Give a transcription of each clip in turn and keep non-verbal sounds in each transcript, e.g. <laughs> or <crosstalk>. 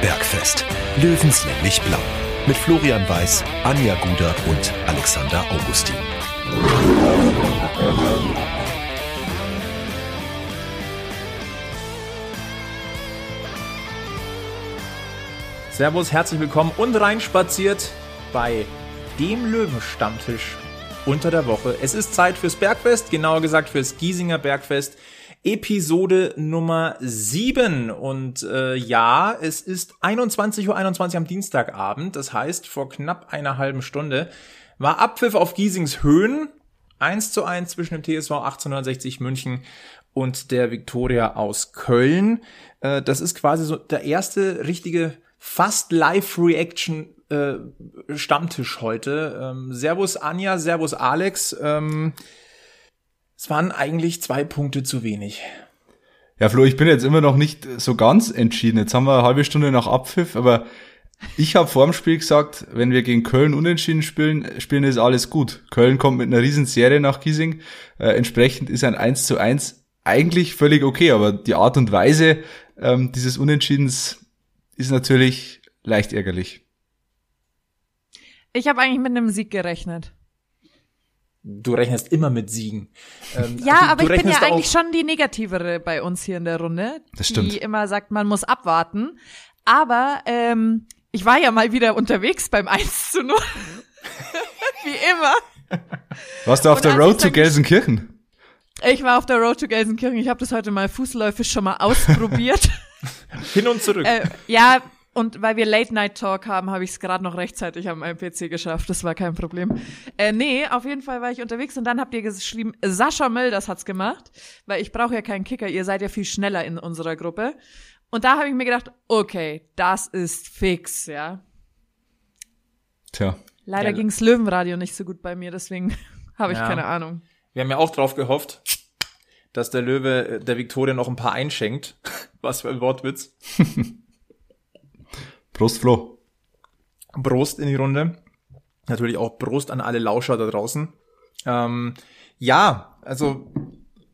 Bergfest. Löwenslänglich blau. Mit Florian Weiß, Anja Guder und Alexander Augustin. Servus, herzlich willkommen und reinspaziert bei dem Löwenstammtisch unter der Woche. Es ist Zeit fürs Bergfest, genauer gesagt fürs Giesinger Bergfest. Episode Nummer 7. Und äh, ja, es ist 21.21 Uhr 21 am Dienstagabend. Das heißt, vor knapp einer halben Stunde war Abpfiff auf Giesings Höhen. 1 zu 1 zwischen dem TSV 1860 München und der Viktoria aus Köln. Äh, das ist quasi so der erste richtige fast Live-Reaction äh, Stammtisch heute. Ähm, servus Anja, Servus Alex. Ähm, es waren eigentlich zwei Punkte zu wenig. Ja, Flo, ich bin jetzt immer noch nicht so ganz entschieden. Jetzt haben wir eine halbe Stunde nach Abpfiff, aber ich habe vor dem Spiel gesagt, wenn wir gegen Köln unentschieden spielen, spielen ist alles gut. Köln kommt mit einer riesen Serie nach Giesing. Äh, entsprechend ist ein 1 zu 1 eigentlich völlig okay, aber die Art und Weise ähm, dieses Unentschiedens ist natürlich leicht ärgerlich. Ich habe eigentlich mit einem Sieg gerechnet. Du rechnest immer mit Siegen. Ähm, ja, du, aber du ich bin ja eigentlich schon die negativere bei uns hier in der Runde. Das stimmt. Die immer sagt, man muss abwarten. Aber ähm, ich war ja mal wieder unterwegs beim <laughs> 1 zu 0. <laughs> Wie immer. Warst du auf Und der Road to Gelsenkirchen? Ich war auf der Road to Gelsenkirchen. Ich habe das heute mal fußläufig schon mal ausprobiert. <laughs> Hin und zurück. Äh, ja, und weil wir Late Night Talk haben, habe ich es gerade noch rechtzeitig meinem PC geschafft. Das war kein Problem. Äh, nee, auf jeden Fall war ich unterwegs und dann habt ihr geschrieben, Sascha Mölders hat's gemacht, weil ich brauche ja keinen Kicker. Ihr seid ja viel schneller in unserer Gruppe. Und da habe ich mir gedacht, okay, das ist fix, ja. Tja. Leider ja. ging's Löwenradio nicht so gut bei mir, deswegen <laughs> habe ich ja. keine Ahnung. Wir haben ja auch drauf gehofft, dass der Löwe der Viktoria noch ein paar einschenkt. <laughs> Was für ein Wortwitz. <laughs> Prost, Flo. Prost in die Runde. Natürlich auch Prost an alle Lauscher da draußen. Ähm, ja, also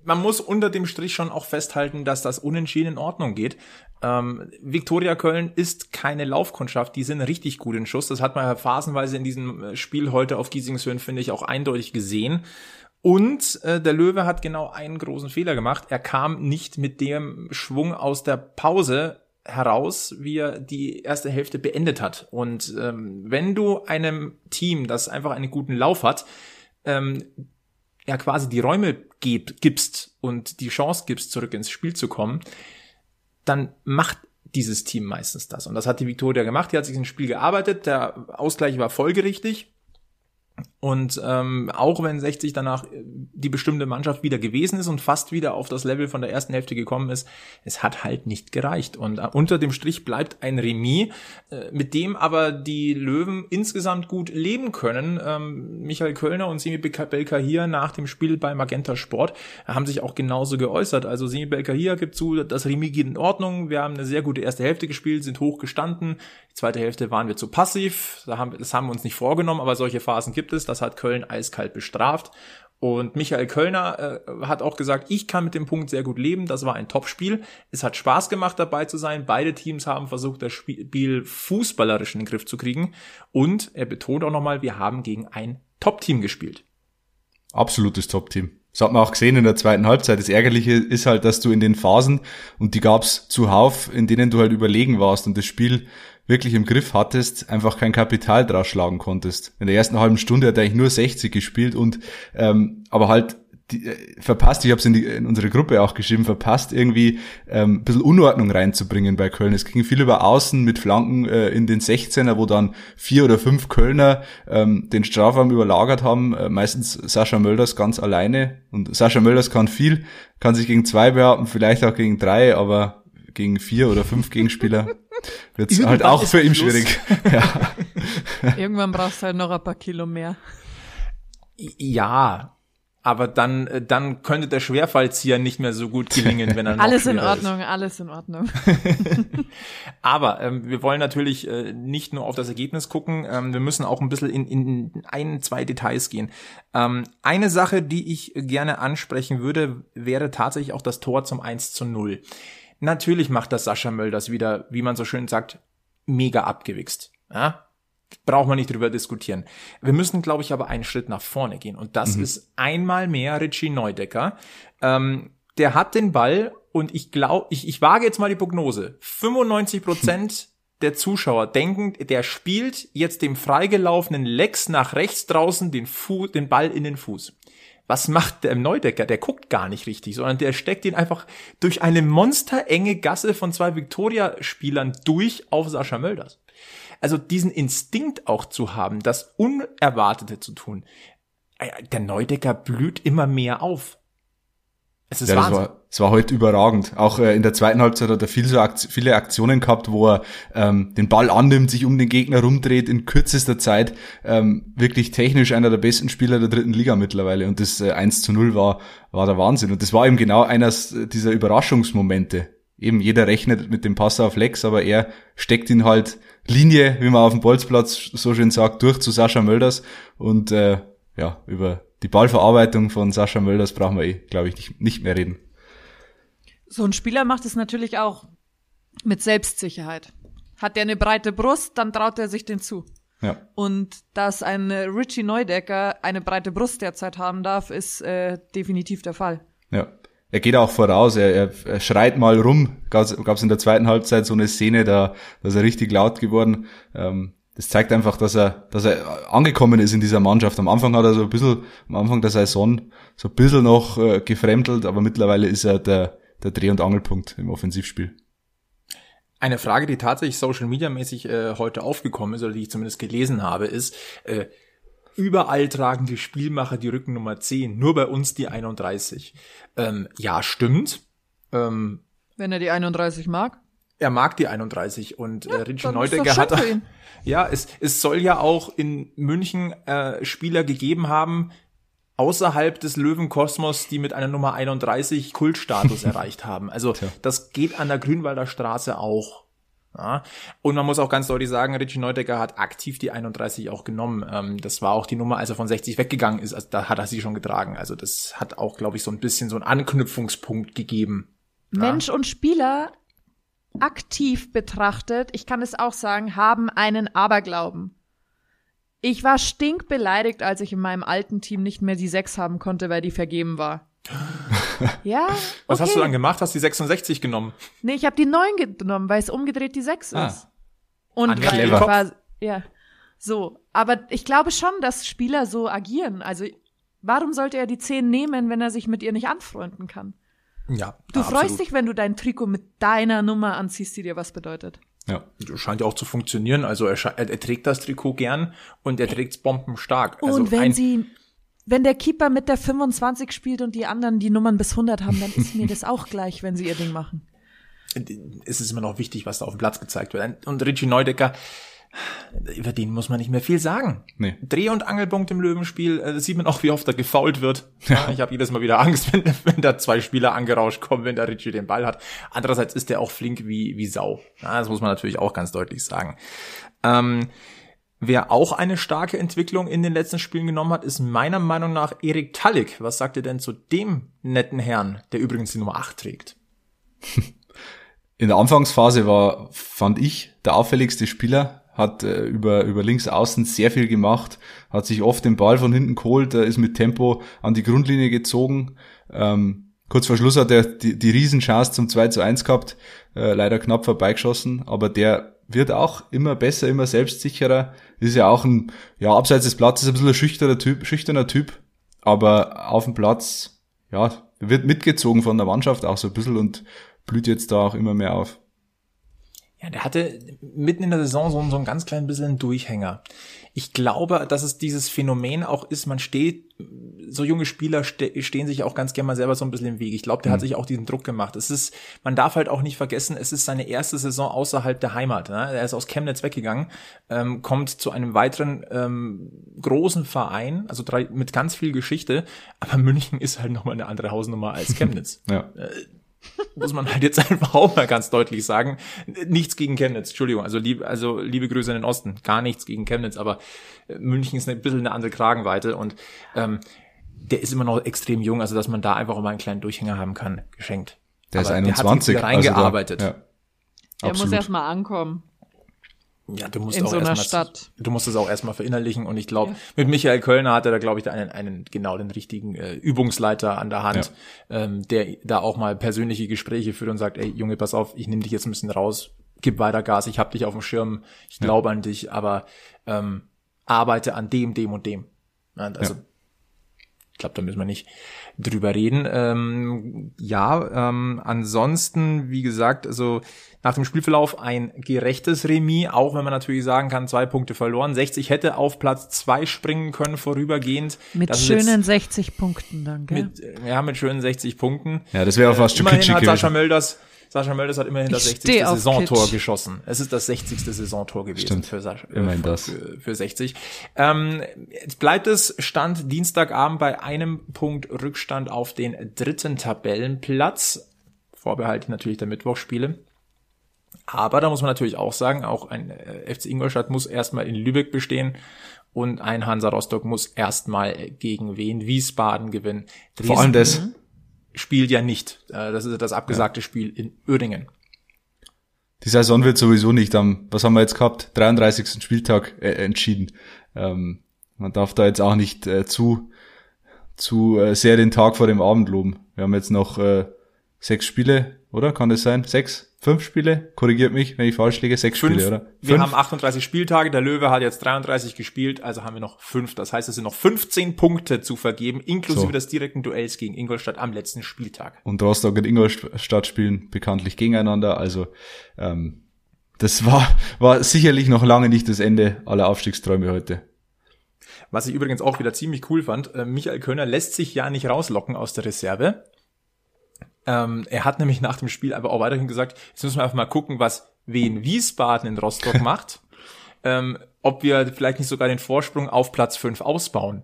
man muss unter dem Strich schon auch festhalten, dass das unentschieden in Ordnung geht. Ähm, Viktoria Köln ist keine Laufkundschaft, die sind richtig gut in Schuss. Das hat man phasenweise in diesem Spiel heute auf Giesingshöhen, finde ich, auch eindeutig gesehen. Und äh, der Löwe hat genau einen großen Fehler gemacht. Er kam nicht mit dem Schwung aus der Pause heraus, wie er die erste Hälfte beendet hat. Und ähm, wenn du einem Team, das einfach einen guten Lauf hat, ähm, ja quasi die Räume gib, gibst und die Chance gibst, zurück ins Spiel zu kommen, dann macht dieses Team meistens das. Und das hat die Victoria gemacht. Die hat sich ins Spiel gearbeitet. Der Ausgleich war folgerichtig. Und ähm, auch wenn 60 danach äh, die bestimmte Mannschaft wieder gewesen ist und fast wieder auf das Level von der ersten Hälfte gekommen ist, es hat halt nicht gereicht. Und äh, unter dem Strich bleibt ein Remis, äh, mit dem aber die Löwen insgesamt gut leben können. Ähm, Michael Kölner und Semi Belka hier nach dem Spiel bei Magenta Sport haben sich auch genauso geäußert. Also Semi Belka hier gibt zu, das Remis geht in Ordnung. Wir haben eine sehr gute erste Hälfte gespielt, sind hoch gestanden. Die zweite Hälfte waren wir zu passiv. Das haben wir uns nicht vorgenommen, aber solche Phasen gibt es. Das hat Köln eiskalt bestraft. Und Michael Kölner äh, hat auch gesagt, ich kann mit dem Punkt sehr gut leben. Das war ein Topspiel. Es hat Spaß gemacht, dabei zu sein. Beide Teams haben versucht, das Spiel fußballerisch in den Griff zu kriegen. Und er betont auch nochmal, wir haben gegen ein Top-Team gespielt. Absolutes Top-Team. Das hat man auch gesehen in der zweiten Halbzeit. Das Ärgerliche ist halt, dass du in den Phasen, und die gab's zuhauf, in denen du halt überlegen warst und das Spiel wirklich im Griff hattest, einfach kein Kapital draus schlagen konntest. In der ersten halben Stunde hat er eigentlich nur 60 gespielt und ähm, aber halt die, äh, verpasst, ich habe es in, in unsere Gruppe auch geschrieben, verpasst irgendwie ähm, ein bisschen Unordnung reinzubringen bei Köln. Es ging viel über Außen mit Flanken äh, in den 16er, wo dann vier oder fünf Kölner ähm, den Strafraum überlagert haben, äh, meistens Sascha Mölders ganz alleine. Und Sascha Mölders kann viel, kann sich gegen zwei behaupten, vielleicht auch gegen drei, aber gegen vier oder fünf Gegenspieler <laughs> wird es halt auch für ihn schwierig. <laughs> ja. Irgendwann brauchst du halt noch ein paar Kilo mehr. Ja, aber dann, äh, dann könnte der Schwerfallzieher nicht mehr so gut gelingen, wenn er noch Alles in Ordnung, ist. alles in Ordnung. <laughs> aber ähm, wir wollen natürlich äh, nicht nur auf das Ergebnis gucken, ähm, wir müssen auch ein bisschen in, in ein, zwei Details gehen. Ähm, eine Sache, die ich gerne ansprechen würde, wäre tatsächlich auch das Tor zum 1 zu 0. Natürlich macht das Sascha Mölders wieder, wie man so schön sagt, mega abgewichst. Ja? Braucht man nicht drüber diskutieren. Wir müssen, glaube ich, aber einen Schritt nach vorne gehen. Und das ist einmal mehr Richie Neudecker. Ähm, der hat den Ball und ich glaube, ich, ich wage jetzt mal die Prognose. 95 Prozent <laughs> der Zuschauer denken, der spielt jetzt dem freigelaufenen Lex nach rechts draußen den, Fu den Ball in den Fuß. Was macht der Neudecker? Der guckt gar nicht richtig, sondern der steckt ihn einfach durch eine monsterenge Gasse von zwei Victoria-Spielern durch auf Sascha Mölders. Also diesen Instinkt auch zu haben, das Unerwartete zu tun. Äh, Der Neudecker blüht immer mehr auf. Es ist Ja, das war, das war heute überragend. Auch äh, in der zweiten Halbzeit hat er viel so Akt viele Aktionen gehabt, wo er ähm, den Ball annimmt, sich um den Gegner rumdreht in kürzester Zeit. Ähm, wirklich technisch einer der besten Spieler der dritten Liga mittlerweile. Und das äh, 1 zu 0 war, war der Wahnsinn. Und das war eben genau eines dieser Überraschungsmomente. Eben jeder rechnet mit dem Pass auf Lex, aber er steckt ihn halt Linie, wie man auf dem Bolzplatz so schön sagt, durch zu Sascha Mölders. Und äh, ja, über die Ballverarbeitung von Sascha Mölders brauchen wir eh, glaube ich, nicht, nicht mehr reden. So ein Spieler macht es natürlich auch mit Selbstsicherheit. Hat der eine breite Brust, dann traut er sich den zu. Ja. Und dass ein äh, Richie Neudecker eine breite Brust derzeit haben darf, ist äh, definitiv der Fall. Ja. Er geht auch voraus, er, er, er schreit mal rum. Gab es in der zweiten Halbzeit so eine Szene, da, da ist er richtig laut geworden. Ähm, das zeigt einfach, dass er, dass er angekommen ist in dieser Mannschaft. Am Anfang hat er so ein bisschen, am Anfang der Saison so ein bisschen noch äh, gefremdelt, aber mittlerweile ist er der, der Dreh- und Angelpunkt im Offensivspiel. Eine Frage, die tatsächlich Social Media mäßig äh, heute aufgekommen ist oder die ich zumindest gelesen habe, ist, äh, überall tragen die Spielmacher die Rückennummer 10, nur bei uns die 31. Ähm, ja, stimmt. Ähm, Wenn er die 31 mag. Er mag die 31 und äh, Richie Neudecker hat ja, es, es soll ja auch in München äh, Spieler gegeben haben außerhalb des Löwenkosmos, die mit einer Nummer 31 Kultstatus <laughs> erreicht haben. Also das geht an der Grünwalder Straße auch. Ja. Und man muss auch ganz deutlich sagen, Richie Neudecker hat aktiv die 31 auch genommen. Ähm, das war auch die Nummer, als er von 60 weggegangen ist. Also da hat er sie schon getragen. Also das hat auch, glaube ich, so ein bisschen so einen Anknüpfungspunkt gegeben. Mensch und Spieler aktiv betrachtet, ich kann es auch sagen, haben einen Aberglauben. Ich war stinkbeleidigt, als ich in meinem alten Team nicht mehr die 6 haben konnte, weil die vergeben war. <laughs> ja. Was hast okay. du dann gemacht? Hast die 66 genommen? Nee, ich habe die 9 genommen, weil es umgedreht die 6 Ah. ist. Und Anja, weil ich clever. war, ja. So. Aber ich glaube schon, dass Spieler so agieren. Also, warum sollte er die 10 nehmen, wenn er sich mit ihr nicht anfreunden kann? Ja. Du ja, freust absolut. dich, wenn du dein Trikot mit deiner Nummer anziehst, die dir was bedeutet. Ja. Scheint ja auch zu funktionieren. Also er, er, er trägt das Trikot gern und er trägt es bombenstark. Also und wenn sie, wenn der Keeper mit der 25 spielt und die anderen die Nummern bis 100 haben, dann ist mir das <laughs> auch gleich, wenn sie ihr Ding machen. es ist immer noch wichtig, was da auf dem Platz gezeigt wird. Und Richie Neudecker, über den muss man nicht mehr viel sagen. Nee. Dreh- und Angelpunkt im Löwenspiel, äh, sieht man auch, wie oft er gefault wird. Ja, ich habe jedes Mal wieder Angst, <laughs> wenn, wenn da zwei Spieler angerauscht kommen, wenn der Richie den Ball hat. Andererseits ist der auch flink wie, wie Sau. Ja, das muss man natürlich auch ganz deutlich sagen. Ähm, wer auch eine starke Entwicklung in den letzten Spielen genommen hat, ist meiner Meinung nach Erik Tallig. Was sagt ihr denn zu dem netten Herrn, der übrigens die Nummer 8 trägt? <laughs> In der Anfangsphase war, fand ich, der auffälligste Spieler, hat äh, über, über links außen sehr viel gemacht, hat sich oft den Ball von hinten geholt, äh, ist mit Tempo an die Grundlinie gezogen. Ähm, kurz vor Schluss hat er die, die Riesenchance zum 2 zu 1 gehabt, äh, leider knapp vorbeigeschossen, aber der wird auch immer besser, immer selbstsicherer, ist ja auch ein, ja, abseits des Platzes ein bisschen ein schüchterner Typ, schüchterner Typ, aber auf dem Platz, ja, wird mitgezogen von der Mannschaft auch so ein bisschen und blüht jetzt da auch immer mehr auf. Ja, der hatte mitten in der Saison so, so ein ganz klein bisschen einen Durchhänger. Ich glaube, dass es dieses Phänomen auch ist, man steht, so junge Spieler ste stehen sich auch ganz gerne mal selber so ein bisschen im Weg. Ich glaube, der hat sich auch diesen Druck gemacht. Es ist, man darf halt auch nicht vergessen, es ist seine erste Saison außerhalb der Heimat. Ne? Er ist aus Chemnitz weggegangen, ähm, kommt zu einem weiteren ähm, großen Verein, also drei, mit ganz viel Geschichte, aber <laughs> München ist halt nochmal eine andere Hausnummer als <laughs> Chemnitz Ja. Muss man halt jetzt <laughs> einfach auch mal ganz deutlich sagen. Nichts gegen Chemnitz, Entschuldigung, also liebe, also liebe Grüße in den Osten, gar nichts gegen Chemnitz, aber äh, München ist ein bisschen eine andere Kragenweite und ähm, der ist immer noch extrem jung, also dass man da einfach mal einen kleinen Durchhänger haben kann, geschenkt. Der ist Aber 21. Der hat sich wieder also da- reingearbeitet. ja, Er muss absolut. erst mal ankommen. Ja, du musst in auch so einer Stadt. du musst es auch erstmal verinnerlichen und ich glaube, Ja. mit Michael Kölner hat er da, glaube ich, einen, einen genau den richtigen äh, Übungsleiter an der Hand, ähm, der da auch mal persönliche Gespräche führt und sagt, ey Junge, pass auf, ich nehme dich jetzt ein bisschen raus, gib weiter Gas, ich hab dich auf dem Schirm, ich glaube an dich, aber ähm, arbeite an dem, dem und dem. Ja, Also Ja. ich glaube, da müssen wir nicht drüber reden. Ähm, ja, ähm, ansonsten, wie gesagt, also nach dem Spielverlauf ein gerechtes Remis, auch wenn man natürlich sagen kann, zwei Punkte verloren. 60 hätte auf Platz zwei springen können vorübergehend. Mit Das schönen jetzt 60 Punkten dann, gell? mit, äh, ja, mit schönen 60 Punkten. Ja, das wäre auch fast schon Immerhin hat Sascha. Mölders, Sascha Mölders hat immerhin das Ich 60. steh auf Saisontor geschossen. Es ist das 60. Saisontor gewesen Stimmt. für Sascha, äh, Immerhin für, das. Für, für 60. Ähm, jetzt bleibt es Stand Dienstagabend bei einem Punkt Rückstand auf den dritten Tabellenplatz. Vorbehalten natürlich der Mittwochspiele. Aber da muss man natürlich auch sagen, auch ein äh, FC Ingolstadt muss erstmal in Lübeck bestehen und ein Hansa Rostock muss erstmal gegen Wien Wiesbaden gewinnen. Vor allem das. Spielt ja nicht. Äh, Das ist das abgesagte Spiel in Uerdingen. Die Saison wird sowieso nicht am, was haben wir jetzt gehabt, 33. Spieltag äh, entschieden. Ähm, man darf da jetzt auch nicht äh, zu, zu äh, sehr den Tag vor dem Abend loben. Wir haben jetzt noch äh, sechs Spiele, oder? Kann das sein? Sechs? Fünf Spiele? Korrigiert mich, wenn ich falsch liege. Sechs Fünf. Spiele, oder? Wir Fünf? haben 38 Spieltage, der Löwe hat jetzt 33 gespielt, also haben wir noch fünf. Das heißt, es sind noch 15 Punkte zu vergeben, inklusive So. des direkten Duells gegen Ingolstadt am letzten Spieltag. und Rostock und Ingolstadt spielen bekanntlich gegeneinander. Also ähm, das war, war sicherlich noch lange nicht das Ende aller Aufstiegsträume heute. Was ich übrigens auch wieder ziemlich cool fand, äh, Michael Kölner lässt sich ja nicht rauslocken aus der Reserve. Ähm, er hat nämlich nach dem Spiel aber auch weiterhin gesagt, jetzt müssen wir einfach mal gucken, was Wien Wiesbaden in Rostock <laughs> macht. Ähm, ob wir vielleicht nicht sogar den Vorsprung auf Platz 5 ausbauen.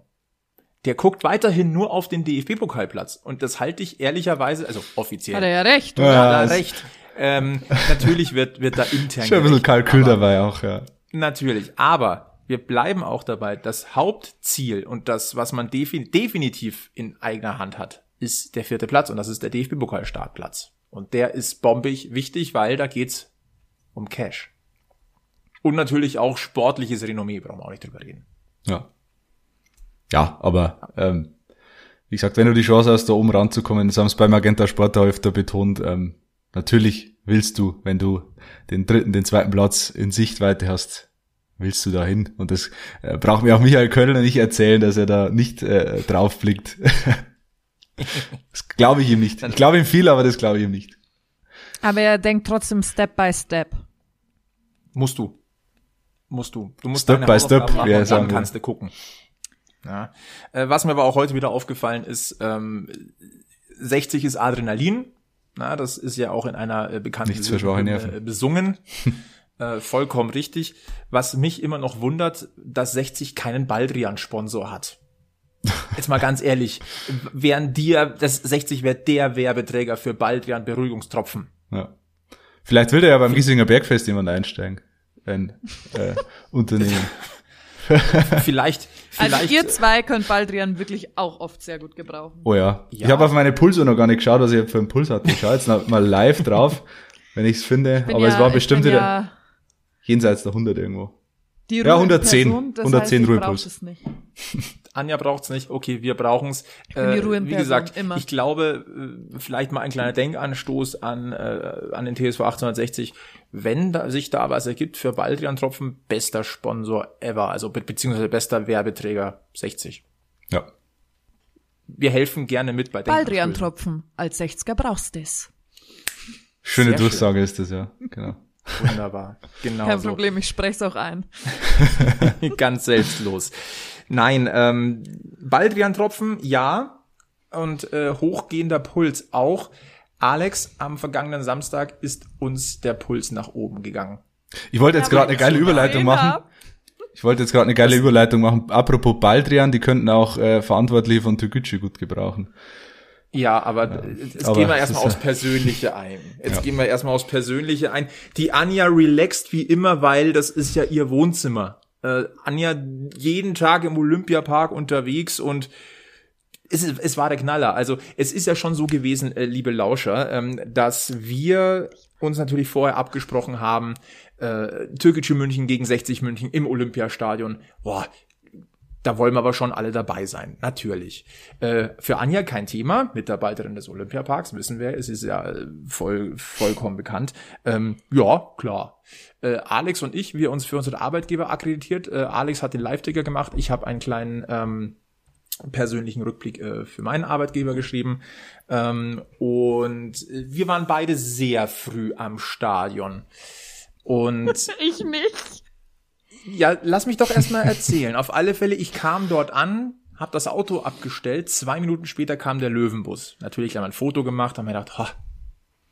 Der guckt weiterhin nur auf den DFB-Pokalplatz. Und das halte ich ehrlicherweise, also offiziell, Hat er ja recht, Ja. hat er recht. Ähm, natürlich wird, wird da intern Schon ein bisschen Kalkül dabei auch, ja. Natürlich, aber wir bleiben auch dabei, das Hauptziel und das, was man defi definitiv in eigener Hand hat, ist der vierte Platz und das ist der DFB-Pokal-Startplatz. Und der ist bombig wichtig, weil da geht's um Cash. Und natürlich auch sportliches Renommee, brauchen wir auch nicht drüber reden. Ja. Ja, aber ähm, wie gesagt, wenn du die Chance hast, da oben ranzukommen, das haben es beim Magenta Sport da öfter betont, ähm, natürlich willst du, wenn du den dritten, den zweiten Platz in Sichtweite hast, willst du dahin. Und das äh, braucht mir auch Michael Kölner nicht erzählen, dass er da nicht äh, drauf blickt. <laughs> <laughs> das glaube ich ihm nicht. Ich glaube ihm viel, aber das glaube ich ihm nicht. Aber er denkt trotzdem Step by Step. Musst du. Musst du. Du musst Step by step, machen sagen dann kannst du gucken. Ja. Äh, was mir aber auch heute wieder aufgefallen ist, ähm, 60 ist Adrenalin. Na, das ist ja auch in einer äh, bekannten Nichts äh, besungen. <laughs> äh, vollkommen richtig. Was mich immer noch wundert, dass 60 keinen Baldrian-Sponsor hat. Jetzt mal ganz ehrlich, wären dir, das 60 wäre der Werbeträger für Baldrian Beruhigungstropfen. Ja. Vielleicht will er ja beim Giesinger Bergfest jemand einsteigen. Ein äh, Unternehmen. <laughs> Vielleicht, Also vielleicht. ihr zwei könnt Baldrian wirklich auch oft sehr gut gebrauchen. Oh ja. Ja. Ich habe auf meine Pulse noch gar nicht geschaut, was ich für einen Puls hatte. Ich schaue jetzt mal live drauf, wenn ich es finde. Aber es ja- war ich bestimmt wieder ja jenseits der 100 irgendwo. Die Ja, 110. Ruheperson, das 110 heißt, ich es nicht. <laughs> Anja braucht's nicht, okay, wir brauchen's. bin die Äh, wie Person, gesagt, immer. ich glaube, äh, vielleicht mal ein kleiner Denkanstoß an, äh, an den TSV 1860. Wenn da, sich da was ergibt für Baldrian Tropfen, bester Sponsor ever, also be beziehungsweise bester Werbeträger 60. Ja. Wir helfen gerne mit bei Baldrian. Tropfen. Als 60er brauchst du es. Schöne Sehr Durchsage ist das, ja. Genau. Wunderbar. <laughs> Genau Kein so. Problem, ich spreche es auch ein. <laughs> Ganz selbstlos. Nein, ähm, Baldrian-Tropfen, ja. Und äh, hochgehender Puls auch. Alex, am vergangenen Samstag ist uns der Puls nach oben gegangen. Ich wollte jetzt gerade eine geile Überleitung machen. Ich wollte jetzt gerade eine geile Überleitung machen. Apropos Baldrian, die könnten auch äh, Verantwortliche von Toguchi gut gebrauchen. Ja, aber jetzt aber gehen wir <laughs> erstmal aufs Persönliche ein. Jetzt Ja. gehen wir erstmal aufs Persönliche ein. Die Anja relaxt wie immer, weil das ist ja ihr Wohnzimmer. Äh, Anja jeden Tag im Olympiapark unterwegs und es, es war der Knaller. Also es ist ja schon so gewesen, äh, liebe Lauscher, ähm, dass wir uns natürlich vorher abgesprochen haben, äh, Türkische München gegen 60 München im Olympiastadion. Boah, da wollen wir aber schon alle dabei sein, natürlich. Äh, für Anja kein Thema, Mitarbeiterin des Olympiaparks, wissen wir, es ist ja äh, voll, vollkommen bekannt. Ähm, ja, klar. Äh, Alex und ich, wir uns für unsere Arbeitgeber akkreditiert. Äh, Alex hat den Live-Ticker gemacht, ich habe einen kleinen ähm, persönlichen Rückblick äh, für meinen Arbeitgeber geschrieben. Ähm, und wir waren beide sehr früh am Stadion. Und <laughs> Ich nicht. Ja, lass mich doch erstmal erzählen. Auf alle Fälle, ich kam dort an, habe das Auto abgestellt. Zwei Minuten später kam der Löwenbus. Natürlich haben wir ein Foto gemacht, haben mir gedacht, ha,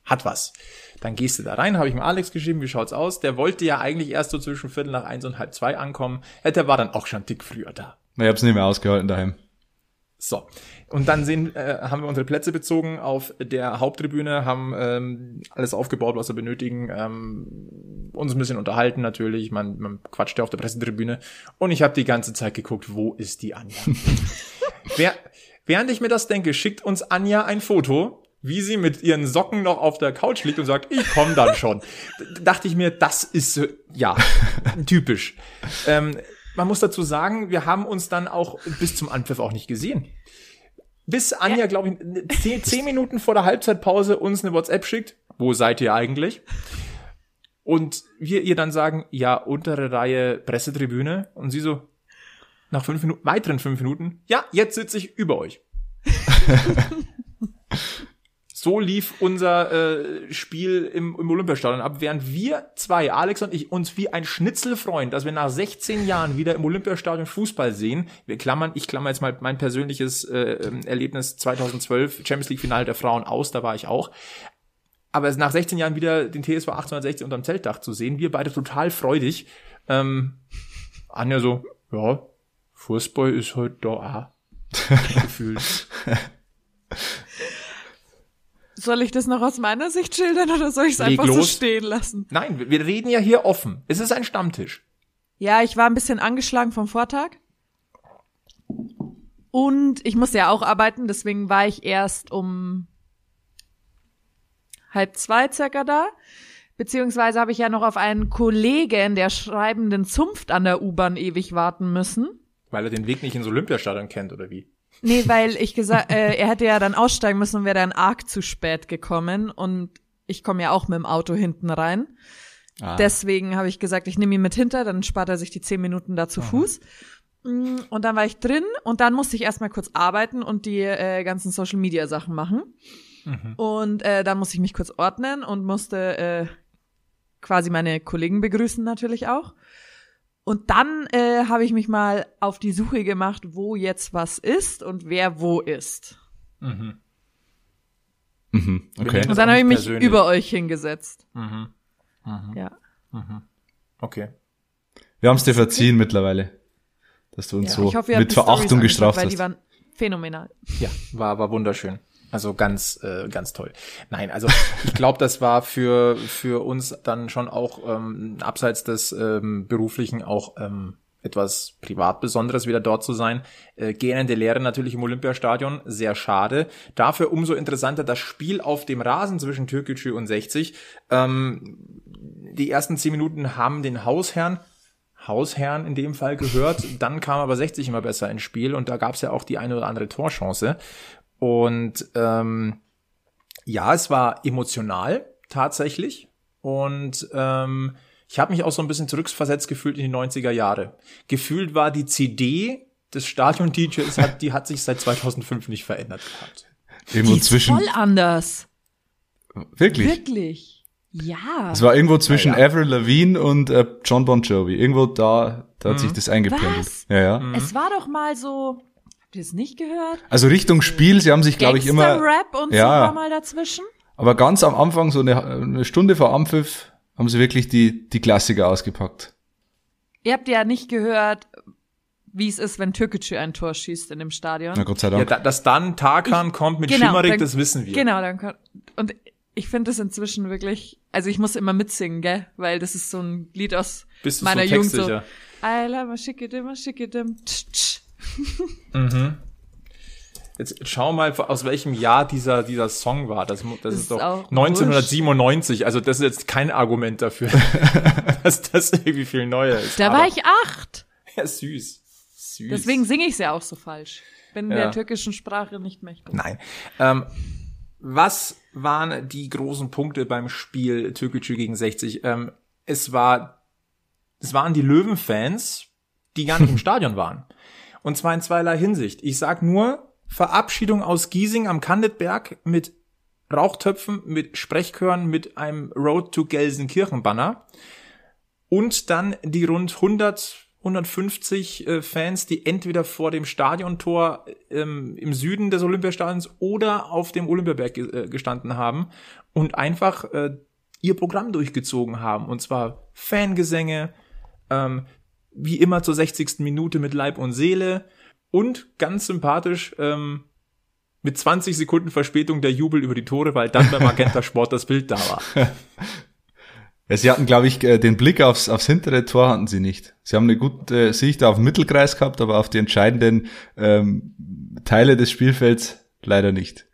hat was. Dann gehst du da rein, habe ich mir Alex geschrieben, wie schaut's aus? Der wollte ja eigentlich erst so zwischen Viertel nach eins und halb zwei ankommen. Der war dann auch schon dick früher da. Ich hab's nicht mehr ausgehalten daheim. So. Und dann sehen, äh, haben wir unsere Plätze bezogen auf der Haupttribüne, haben ähm, alles aufgebaut, was wir benötigen, ähm, uns ein bisschen unterhalten natürlich, man, man quatscht ja auf der Pressetribüne und ich habe die ganze Zeit geguckt, wo ist die Anja? <laughs> Wer, während ich mir das denke, schickt uns Anja ein Foto, wie sie mit ihren Socken noch auf der Couch liegt und sagt, ich komme dann schon. D dachte ich mir, das ist äh, ja <laughs> typisch. Ähm, man muss dazu sagen, wir haben uns dann auch bis zum Anpfiff auch nicht gesehen. Bis Anja, glaube ich, zehn, <laughs> zehn Minuten vor der Halbzeitpause uns eine WhatsApp schickt. Wo seid ihr eigentlich? Und wir ihr dann sagen, ja, untere Reihe Pressetribüne. Und sie so, nach fünf Minuten, weiteren fünf Minuten, ja, jetzt sitze ich über euch. <laughs> so lief unser äh, Spiel im, im Olympiastadion ab, während wir zwei, Alex und ich, uns wie ein Schnitzel freuen, dass wir nach 16 Jahren wieder im Olympiastadion Fußball sehen. Wir klammern, ich klammer jetzt mal mein persönliches äh, Erlebnis 2012, Champions League Finale der Frauen aus, da war ich auch. Aber es nach 16 Jahren wieder den TSV 1860 unterm Zeltdach zu sehen, wir beide total freudig. Ähm, Anja so, ja, Fußball ist heute da. <laughs> Gefühlt. Soll ich das noch aus meiner Sicht schildern oder soll ich es einfach so los. stehen lassen? Nein, wir- wir reden ja hier offen. Es ist ein Stammtisch. Ja, ich war ein bisschen angeschlagen vom Vortag. Und ich musste ja auch arbeiten, deswegen war ich erst um halb zwei circa da. Beziehungsweise habe ich ja noch auf einen Kollegen der schreibenden Zunft an der U-Bahn ewig warten müssen. Weil er den Weg nicht ins Olympiastadion kennt, oder wie? Nee, weil ich gesagt, äh, er hätte ja dann aussteigen müssen und wäre dann arg zu spät gekommen. Und ich komme ja auch mit dem Auto hinten rein. Ah. Deswegen habe ich gesagt, ich nehme ihn mit hinter, dann spart er sich die zehn Minuten da zu Fuß. Mm, Und dann war ich drin und dann musste ich erstmal kurz arbeiten und die äh, ganzen Social Media Sachen machen. Und äh, dann musste ich mich kurz ordnen und musste äh, quasi meine Kollegen begrüßen natürlich auch. Und dann äh, habe ich mich mal auf die Suche gemacht, wo jetzt was ist und wer wo ist. Mhm, okay. Das Und dann habe ich mich persönlich. über euch hingesetzt. Mhm. Ja. Okay. Wir haben es dir verziehen mittlerweile, dass du uns ja. so ich hoffe, mit Verachtung gestraft weil hast. die waren phänomenal. Ja, war, war wunderschön. Also ganz, äh, ganz toll. Nein, also <laughs> ich glaube, das war für, für uns dann schon auch ähm, abseits des ähm, beruflichen auch ähm, etwas privat Besonderes, wieder dort zu sein. Äh, gähnende Leere natürlich im Olympiastadion, sehr schade. Dafür umso interessanter das Spiel auf dem Rasen zwischen Türkgücü und 60. Ähm, die ersten zehn Minuten haben den Hausherrn Hausherrn in dem Fall gehört. Dann kam aber 60 immer besser ins Spiel und da gab es ja auch die eine oder andere Torchance. Und ähm, ja, es war emotional tatsächlich. Und ähm, ich habe mich auch so ein bisschen zurückversetzt gefühlt in die 90er Jahre. Gefühlt war die CD des Stadion-DJs, hat, die hat sich seit 2005 nicht verändert gehabt. Irgendwo Die ist zwischen. voll anders. Wirklich? Wirklich. Ja. Es war irgendwo zwischen Ja, ja. Avril Lavigne und äh, John Bon Jovi. Irgendwo da, da hat sich das eingependelt. Mhm. Was? Ja, ja. Es war doch mal so. Habt ihr es nicht gehört? Also Richtung Spiel, sie haben sich, glaube ich, immer. Rap und Ja. so mal dazwischen. Aber ganz am Anfang, so eine, eine Stunde vor Ampfiff, haben sie wirklich die, die Klassiker ausgepackt. Ihr habt ja nicht gehört, wie es ist, wenn Türkgücü ein Tor schießt in dem Stadion. Na Gott sei Ja, Dank. da, dass dann Tarkan kommt mit Genau, Schimmerig, dann- das wissen wir. Genau, dann kann, und ich finde es inzwischen wirklich, also ich muss immer mitsingen, gell, weil das ist so ein Lied aus Bist meiner so Jugend so. I love my schickedim, my schickedim, tsch, tsch. Jetzt schau mal, aus welchem Jahr dieser, dieser Song war. Das, das, Das ist ist doch auch 1997. Also das ist jetzt kein Argument dafür, <laughs> dass das irgendwie viel neuer ist. Da Aber- war ich acht. Ja, süß. Süß. Deswegen singe ich es ja auch so falsch. Bin Ja. der türkischen Sprache nicht mächtig. Nein. Ähm, was waren die großen Punkte beim Spiel Türkgücü gegen 60? Ähm, es war, es waren die Löwenfans, die gar nicht im <laughs> Stadion waren. Und zwar in zweierlei Hinsicht. Ich sag nur Verabschiedung aus Giesing am Kandetberg mit Rauchtöpfen, mit Sprechchören, mit einem Road to Gelsenkirchen Banner und dann die rund 100 150 äh, Fans, die entweder vor dem Stadiontor ähm, im Süden des Olympiastadions oder auf dem Olympiaberg äh, gestanden haben und einfach äh, ihr Programm durchgezogen haben. Und zwar Fangesänge, ähm, wie immer zur 60. Minute mit Leib und Seele und ganz sympathisch ähm, mit 20 Sekunden Verspätung der Jubel über die Tore, weil dann beim Magenta Sport das Bild da war. <laughs> Sie hatten, glaube ich, äh, den Blick aufs, aufs hintere Tor hatten sie nicht. Sie haben eine gute Sicht auf den Mittelkreis gehabt, aber auf die entscheidenden ähm, Teile des Spielfelds leider nicht.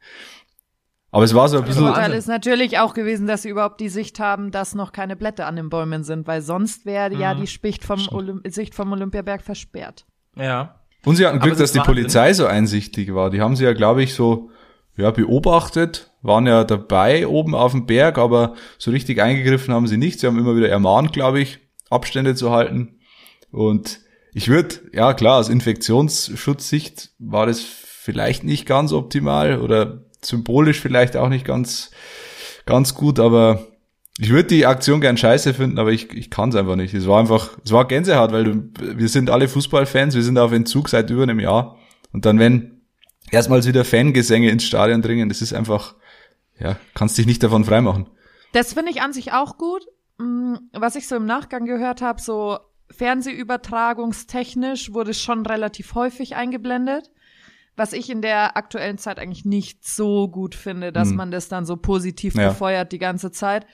Aber es war so ein bisschen, Vorteil ist natürlich auch gewesen, dass sie überhaupt die Sicht haben, dass noch keine Blätter an den Bäumen sind, weil sonst wäre ja die Sicht vom, Olymp Sicht vom Olympiaberg versperrt. Ja. und sie hatten Glück, dass die Wahnsinn. Polizei so einsichtig war. Die haben sie ja, glaube ich, so ja, beobachtet, waren ja dabei oben auf dem Berg, aber so richtig eingegriffen haben sie nicht. Sie haben immer wieder ermahnt, glaube ich, Abstände zu halten. Und ich würde, ja klar, aus Infektionsschutzsicht war das vielleicht nicht ganz optimal oder symbolisch vielleicht auch nicht ganz, ganz gut, aber ich würde die Aktion gern scheiße finden, aber ich, ich kann es einfach nicht. Es war einfach, es war Gänsehaut, weil du, wir sind alle Fußballfans, wir sind auf Entzug seit über einem Jahr. Und dann, wenn erstmals wieder Fangesänge ins Stadion dringen, das ist einfach, ja, kannst dich nicht davon freimachen. Das finde ich an sich auch gut. Mm, Was ich so im Nachgang gehört habe, so Fernsehübertragungstechnisch wurde es schon relativ häufig eingeblendet. Was ich in der aktuellen Zeit eigentlich nicht so gut finde, dass Hm. man das dann so positiv Ja. befeuert die ganze Zeit.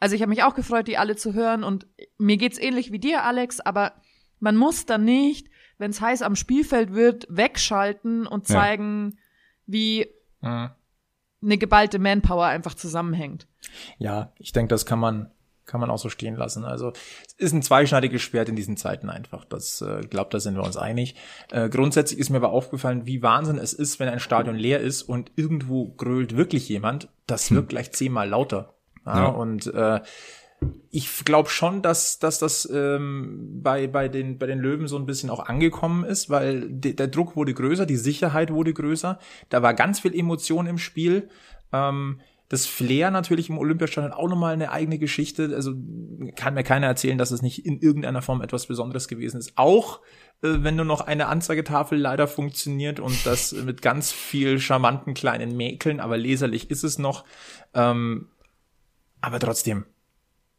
Also ich habe mich auch gefreut, die alle zu hören und mir geht's ähnlich wie dir, Alex, aber man muss dann nicht, wenn es heiß am Spielfeld wird, wegschalten und Ja. zeigen, wie Mhm. eine geballte Manpower einfach zusammenhängt. Ja, ich denke, das kann man kann man auch so stehen lassen. Also es ist ein zweischneidiges Schwert in diesen Zeiten einfach. Das äh, glaubt, da sind wir uns einig. Äh, grundsätzlich ist mir aber aufgefallen, wie Wahnsinn es ist, wenn ein Stadion leer ist und irgendwo grölt wirklich jemand. Das wirkt gleich zehnmal lauter. Ja, Ja. Und äh, ich glaube schon, dass, dass das ähm, bei, bei, den, bei den Löwen so ein bisschen auch angekommen ist, weil de, der Druck wurde größer, die Sicherheit wurde größer. Da war ganz viel Emotion im Spiel. Ähm, das Flair natürlich im Olympiastadion auch nochmal eine eigene Geschichte. Also kann mir keiner erzählen, dass es nicht in irgendeiner Form etwas Besonderes gewesen ist. Auch äh, wenn nur noch eine Anzeigetafel leider funktioniert und das mit ganz viel charmanten kleinen Mäkeln, aber leserlich ist es noch. Ähm, aber trotzdem,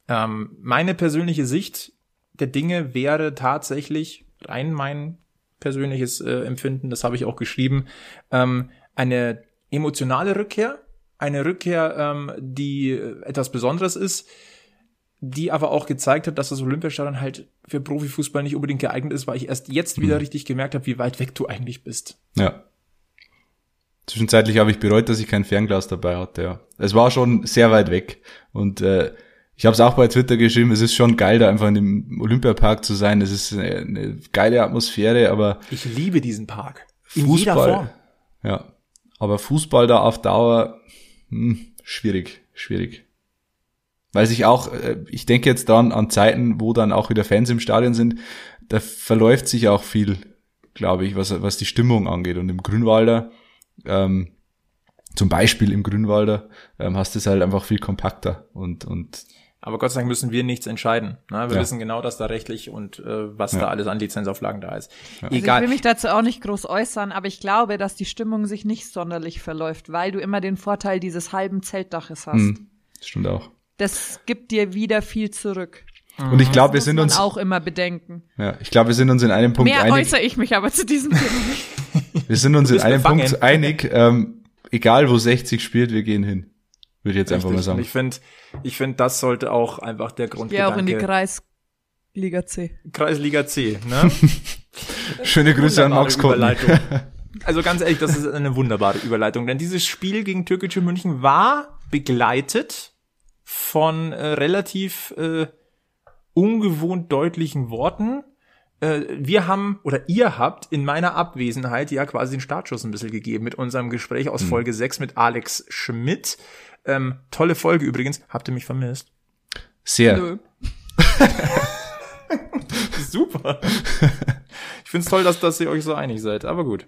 ähm, meine persönliche Sicht der Dinge wäre tatsächlich rein mein persönliches äh, Empfinden, das habe ich auch geschrieben, ähm, eine emotionale Rückkehr, eine Rückkehr, ähm, die äh, etwas Besonderes ist, die aber auch gezeigt hat, dass das Olympiastadion halt für Profifußball nicht unbedingt geeignet ist, weil ich erst jetzt wieder richtig gemerkt habe, wie weit weg du eigentlich bist. Ja. Zwischenzeitlich habe ich bereut, dass ich kein Fernglas dabei hatte. Ja. Es war schon sehr weit weg. Und äh, ich habe es auch bei Twitter geschrieben, es ist schon geil, da einfach in dem Olympiapark zu sein. Es ist eine, eine geile Atmosphäre, aber Ich liebe diesen Park. In jeder Fußball, Form. ja, aber Fußball da auf Dauer, hm, schwierig, schwierig. Weil sich auch, äh, ich denke jetzt dann an Zeiten, wo dann auch wieder Fans im Stadion sind, da verläuft sich auch viel, glaube ich, was, was die Stimmung angeht. Und im Grünwalder, ähm, zum Beispiel im Grünwalder, ähm, hast du es halt einfach viel kompakter und, und Aber Gott sei Dank müssen wir nichts entscheiden. Ne? Wir Ja. wissen genau, dass da rechtlich und äh, was Ja. da alles an Lizenzauflagen da ist. Also ich Egal. will mich dazu auch nicht groß äußern, aber ich glaube, dass die Stimmung sich nicht sonderlich verläuft, weil du immer den Vorteil dieses halben Zeltdaches hast. hm, das stimmt auch. Das gibt dir wieder viel zurück. Und ich glaube, wir sind uns, auch immer bedenken. ja, ich glaube, wir sind uns in einem Punkt Mehr einig. äußere ich mich aber zu diesem Thema nicht. Wir sind uns in einem befangen. Punkt einig, ähm, egal wo 60 spielt, wir gehen hin. Würde ich jetzt einfach mal Richtig. Und sagen. ich finde, ich finde, das sollte auch einfach der Grund Geh auch in die Kreisliga C. Kreisliga C. Ne? <laughs> Schöne Grüße an Max Kotten. Also ganz ehrlich, das ist eine wunderbare Überleitung, denn dieses Spiel gegen Türkische München war begleitet von äh, relativ äh, ungewohnt deutlichen Worten. Äh, wir haben oder ihr habt in meiner Abwesenheit ja quasi den Startschuss ein bisschen gegeben mit unserem Gespräch aus Folge 6 mit Alex Schmidt. Ähm, tolle Folge übrigens. Habt ihr mich vermisst? Sehr. Nö. <laughs> Super. Ich find's toll, dass, dass ihr euch so einig seid, aber gut.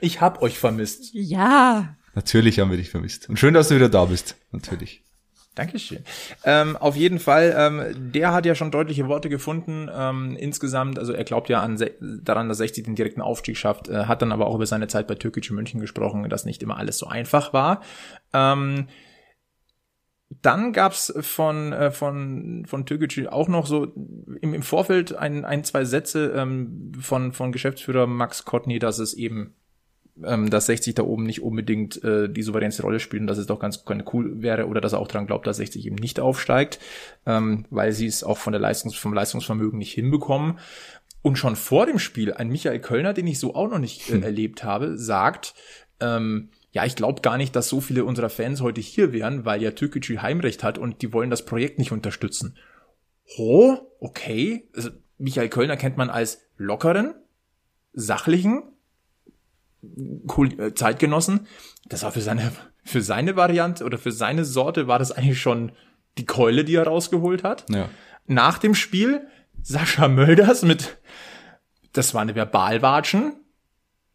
Ich hab euch vermisst. Ja. Natürlich haben wir dich vermisst. Und schön, dass du wieder da bist. Natürlich. Dankeschön. Ähm, auf jeden Fall, ähm, der hat ja schon deutliche Worte gefunden. Ähm, insgesamt, also er glaubt ja an daran, dass 60 den direkten Aufstieg schafft, äh, hat dann aber auch über seine Zeit bei Türkische München gesprochen, dass nicht immer alles so einfach war. Ähm, dann gab's von, äh, von, von Türkgücü auch noch so im, im Vorfeld ein, ein, zwei Sätze ähm, von, von Geschäftsführer Max Kotny, dass es eben ähm, dass 60 da oben nicht unbedingt äh, die souveränste Rolle spielt und dass es doch ganz, ganz cool wäre oder dass er auch daran glaubt, dass 60 eben nicht aufsteigt, ähm, weil sie es auch von der Leistungs vom Leistungsvermögen nicht hinbekommen. Und schon vor dem Spiel ein Michael Kölner, den ich so auch noch nicht äh, erlebt habe, sagt, ähm, ja, ich glaube gar nicht, dass so viele unserer Fans heute hier wären, weil ja Türkgücü Heimrecht hat und die wollen das Projekt nicht unterstützen. Oh, okay. Also, Michael Kölner kennt man als lockeren, sachlichen, Zeitgenossen. Das war für seine, für seine Variante oder für seine Sorte war das eigentlich schon die Keule, die er rausgeholt hat. Ja. Nach dem Spiel Sascha Mölders mit, das war eine Verbalwatschen,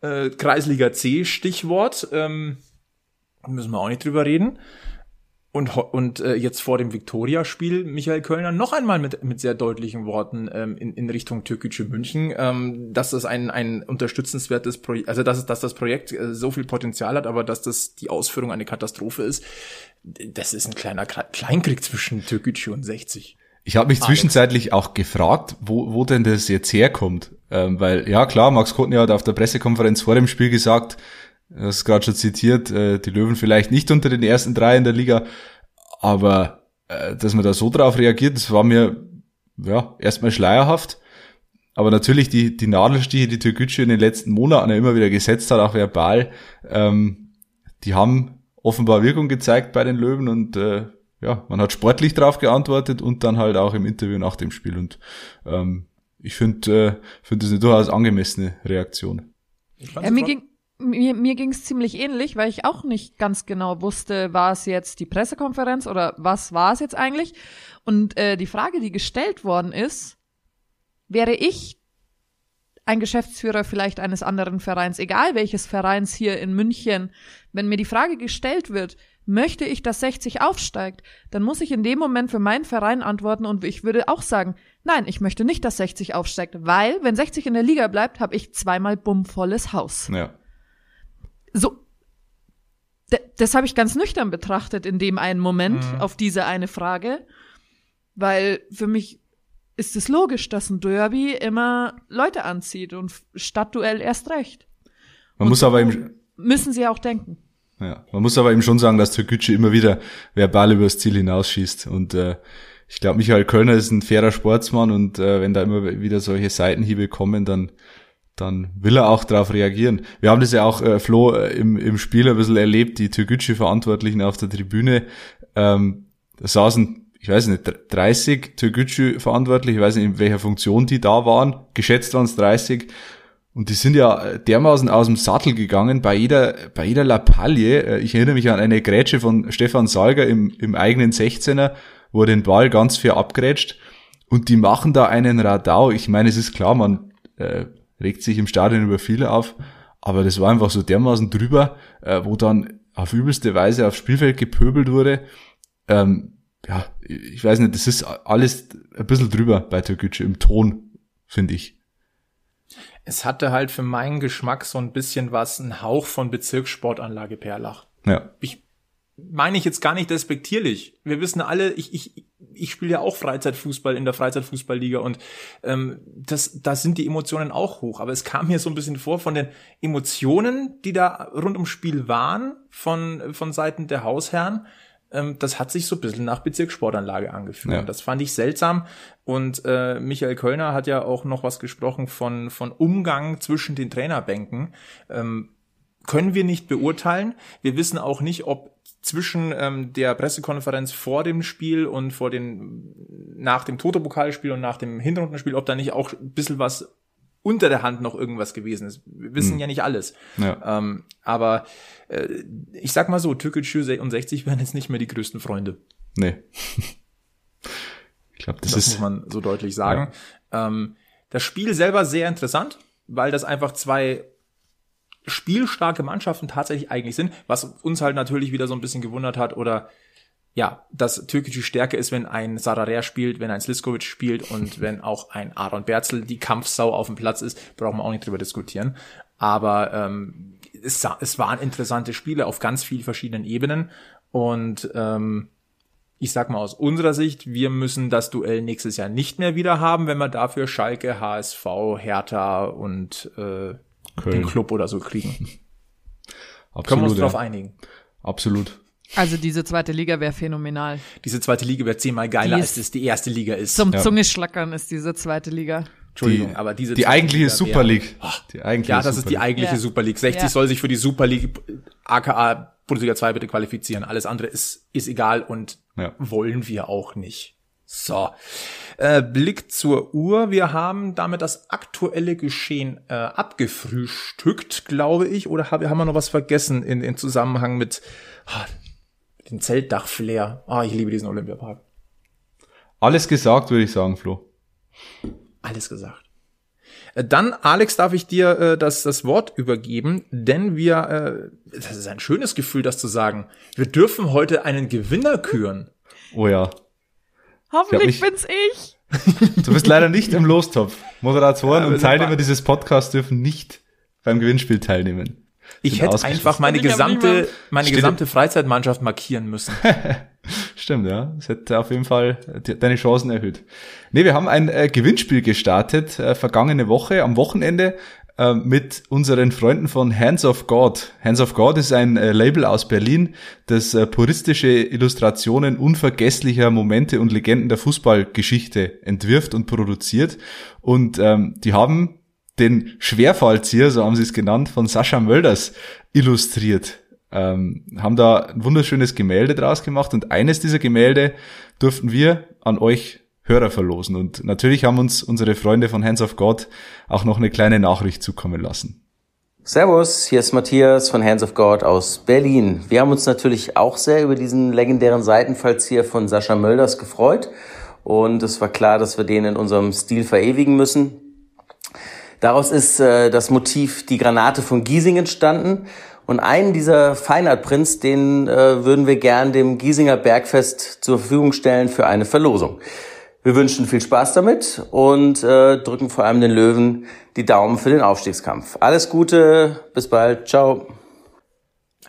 äh, Kreisliga C Stichwort, ähm, müssen wir auch nicht drüber reden. Und, und äh, jetzt vor dem Viktoria-Spiel Michael Kölner noch einmal mit, mit sehr deutlichen Worten ähm, in, in Richtung türkische München, ähm, dass das ein, ein unterstützenswertes Projekt, also dass, es- dass das Projekt äh, so viel Potenzial hat, aber dass das die Ausführung eine Katastrophe ist, das ist ein kleiner Kle- Kleinkrieg zwischen Türkgücü und 60. Ich habe mich zwischenzeitlich auch gefragt, wo, wo denn das jetzt herkommt. Ähm, weil, ja klar, Max Kotny hat auf der Pressekonferenz vor dem Spiel gesagt, du hast gerade schon zitiert, äh, die Löwen vielleicht nicht unter den ersten drei in der Liga, aber äh, dass man da so drauf reagiert, das war mir ja erstmal schleierhaft. Aber natürlich die, die Nadelstiche, die Türkgücü in den letzten Monaten ja immer wieder gesetzt hat, auch verbal, ähm, die haben offenbar Wirkung gezeigt bei den Löwen und äh, ja, man hat sportlich drauf geantwortet und dann halt auch im Interview nach dem Spiel. Und ähm, ich finde äh, finde das eine durchaus angemessene Reaktion. Ja, mir voll- ging mir, mir ging es ziemlich ähnlich, weil ich auch nicht ganz genau wusste, war es jetzt die Pressekonferenz oder was war es jetzt eigentlich? Und äh, die Frage, die gestellt worden ist, wäre ich ein Geschäftsführer vielleicht eines anderen Vereins, egal welches Vereins hier in München, wenn mir die Frage gestellt wird, möchte ich, dass 60 aufsteigt, dann muss ich in dem Moment für meinen Verein antworten und ich würde auch sagen, nein, ich möchte nicht, dass 60 aufsteigt, weil wenn 60 in der Liga bleibt, habe ich zweimal bummvolles Haus. Ja. So, das habe ich ganz nüchtern betrachtet in dem einen Moment auf diese eine Frage, weil für mich ist es logisch, dass ein Derby immer Leute anzieht und Stadtduell erst recht. Man Und muss so aber im, müssen sie auch denken. Ja, man muss aber eben schon sagen, dass Türkgücü immer wieder verbal übers Ziel hinausschießt. Und äh, ich glaube, Michael Kölner ist ein fairer Sportsmann und äh, wenn da immer wieder solche Seitenhiebe kommen, dann dann will er auch darauf reagieren. Wir haben das ja auch, äh, Flo, äh, im, im Spiel ein bisschen erlebt, die Türkgücü-Verantwortlichen auf der Tribüne. Ähm, da saßen, ich weiß nicht, 30 Türkgücü-Verantwortliche, ich weiß nicht, in welcher Funktion die da waren. Geschätzt waren es 30. Und die sind ja dermaßen aus dem Sattel gegangen bei jeder, bei jeder Lappalie. Äh, Ich erinnere mich an eine Grätsche von Stefan Salger im, im eigenen 16er, wo er den Ball ganz fair abgrätscht. Und die machen da einen Radau. Ich meine, es ist klar, man äh, regt sich im Stadion über viele auf. Aber das war einfach so dermaßen drüber, äh, wo dann auf übelste Weise aufs Spielfeld gepöbelt wurde. Ähm, ja, ich weiß nicht, das ist alles ein bisschen drüber bei Türkgücü im Ton, finde ich. Es hatte halt für meinen Geschmack so ein bisschen was, ein Hauch von Bezirkssportanlage Perlach. Ja. Ich meine ich jetzt gar nicht despektierlich. Wir wissen alle, ich, ich, ich spiele ja auch Freizeitfußball in der Freizeitfußballliga und ähm, das, da sind die Emotionen auch hoch. Aber es kam mir so ein bisschen vor von den Emotionen, die da rund ums Spiel waren, von, von Seiten der Hausherren, ähm, das hat sich so ein bisschen nach Bezirkssportanlage angefühlt. Ja. Das fand ich seltsam. Und äh, Michael Kölner hat ja auch noch was gesprochen von, von Umgang zwischen den Trainerbänken. Ähm, können wir nicht beurteilen. Wir wissen auch nicht, ob zwischen ähm, der Pressekonferenz vor dem Spiel und vor den nach dem Toto-Pokalspiel und nach dem Hinrundenspiel, ob da nicht auch ein bisschen was unter der Hand noch irgendwas gewesen ist. Wir wissen ja nicht alles. Ja. Ähm, aber äh, ich sag mal so, Türkgücü und 60 werden jetzt nicht mehr die größten Freunde. Nee. <laughs> ich glaube, das, Das ist muss man so deutlich sagen. Ähm, das Spiel selber sehr interessant, weil das einfach zwei spielstarke Mannschaften tatsächlich eigentlich sind, was uns halt natürlich wieder so ein bisschen gewundert hat oder ja, dass türkische Stärke ist, wenn ein Sararer spielt, wenn ein Sliskovic spielt und wenn <laughs> auch ein Aaron Berzel die Kampfsau auf dem Platz ist, brauchen wir auch nicht drüber diskutieren. Aber ähm, es, es waren interessante Spiele auf ganz vielen verschiedenen Ebenen und ähm, ich sag mal aus unserer Sicht, wir müssen das Duell nächstes Jahr nicht mehr wieder haben, wenn wir dafür Schalke, HSV, Hertha und äh, den Club oder so kriegen. <laughs> Können wir absolut. uns darauf ja. einigen. Absolut. Also diese zweite Liga wäre phänomenal. Diese zweite Liga wird zehnmal geiler, Die als ist- das die erste Liga ist. Zum Ja. Zungeschlackern ist diese zweite Liga. Entschuldigung, die- aber diese Die eigentliche Liga Super wär- League. Die eigentliche Ja, das ist Super die League. eigentliche Ja. Super League. 60 Ja. soll sich für die Super League aka Bundesliga 2 bitte qualifizieren. Alles andere ist, ist egal und Ja. wollen wir auch nicht. So. Äh, Blick zur Uhr. Wir haben damit das aktuelle Geschehen äh, abgefrühstückt, glaube ich. Oder haben, haben wir noch was vergessen in, in Zusammenhang mit ah, dem Zeltdach-Flair? Ah, ich liebe diesen Olympiapark. Alles gesagt, würde ich sagen, Flo. Alles gesagt. Äh, Dann, Alex, darf ich dir äh, das, das Wort übergeben, denn wir, äh, das ist ein schönes Gefühl, das zu sagen. Wir dürfen heute einen Gewinner küren. Oh ja. Hoffentlich ich- bin's ich. <laughs> Du bist leider nicht im Lostopf. Moderatoren Ja, und Teilnehmer dieses Podcasts dürfen nicht beim Gewinnspiel teilnehmen. Ich Sind hätte einfach meine gesamte, meine gesamte Freizeitmannschaft markieren müssen. <laughs> Stimmt, ja. Das hätte auf jeden Fall deine Chancen erhöht. Nee, wir haben ein äh, Gewinnspiel gestartet, äh, vergangene Woche, am Wochenende, äh, mit unseren Freunden von Hands of God. Hands of God ist ein äh, Label aus Berlin, das äh, puristische Illustrationen unvergesslicher Momente und Legenden der Fußballgeschichte entwirft und produziert. Und ähm, die haben den Schwerfallzieher, so haben sie es genannt, von Sascha Mölders illustriert. Ähm, haben da ein wunderschönes Gemälde draus gemacht und eines dieser Gemälde durften wir an euch Hörer verlosen. Und natürlich haben uns unsere Freunde von Hands of God auch noch eine kleine Nachricht zukommen lassen. Servus, hier ist Matthias von Hands of God aus Berlin. Wir haben uns natürlich auch sehr über diesen legendären Seitenfallzieher von Sascha Mölders gefreut. Und es war klar, dass wir den in unserem Stil verewigen müssen. Daraus ist äh, das Motiv die Granate von Giesing entstanden. Und einen dieser Feinart-Prints, den äh, würden wir gern dem Giesinger Bergfest zur Verfügung stellen für eine Verlosung. Wir wünschen viel Spaß damit und äh, drücken vor allem den Löwen die Daumen für den Aufstiegskampf. Alles Gute, bis bald, ciao.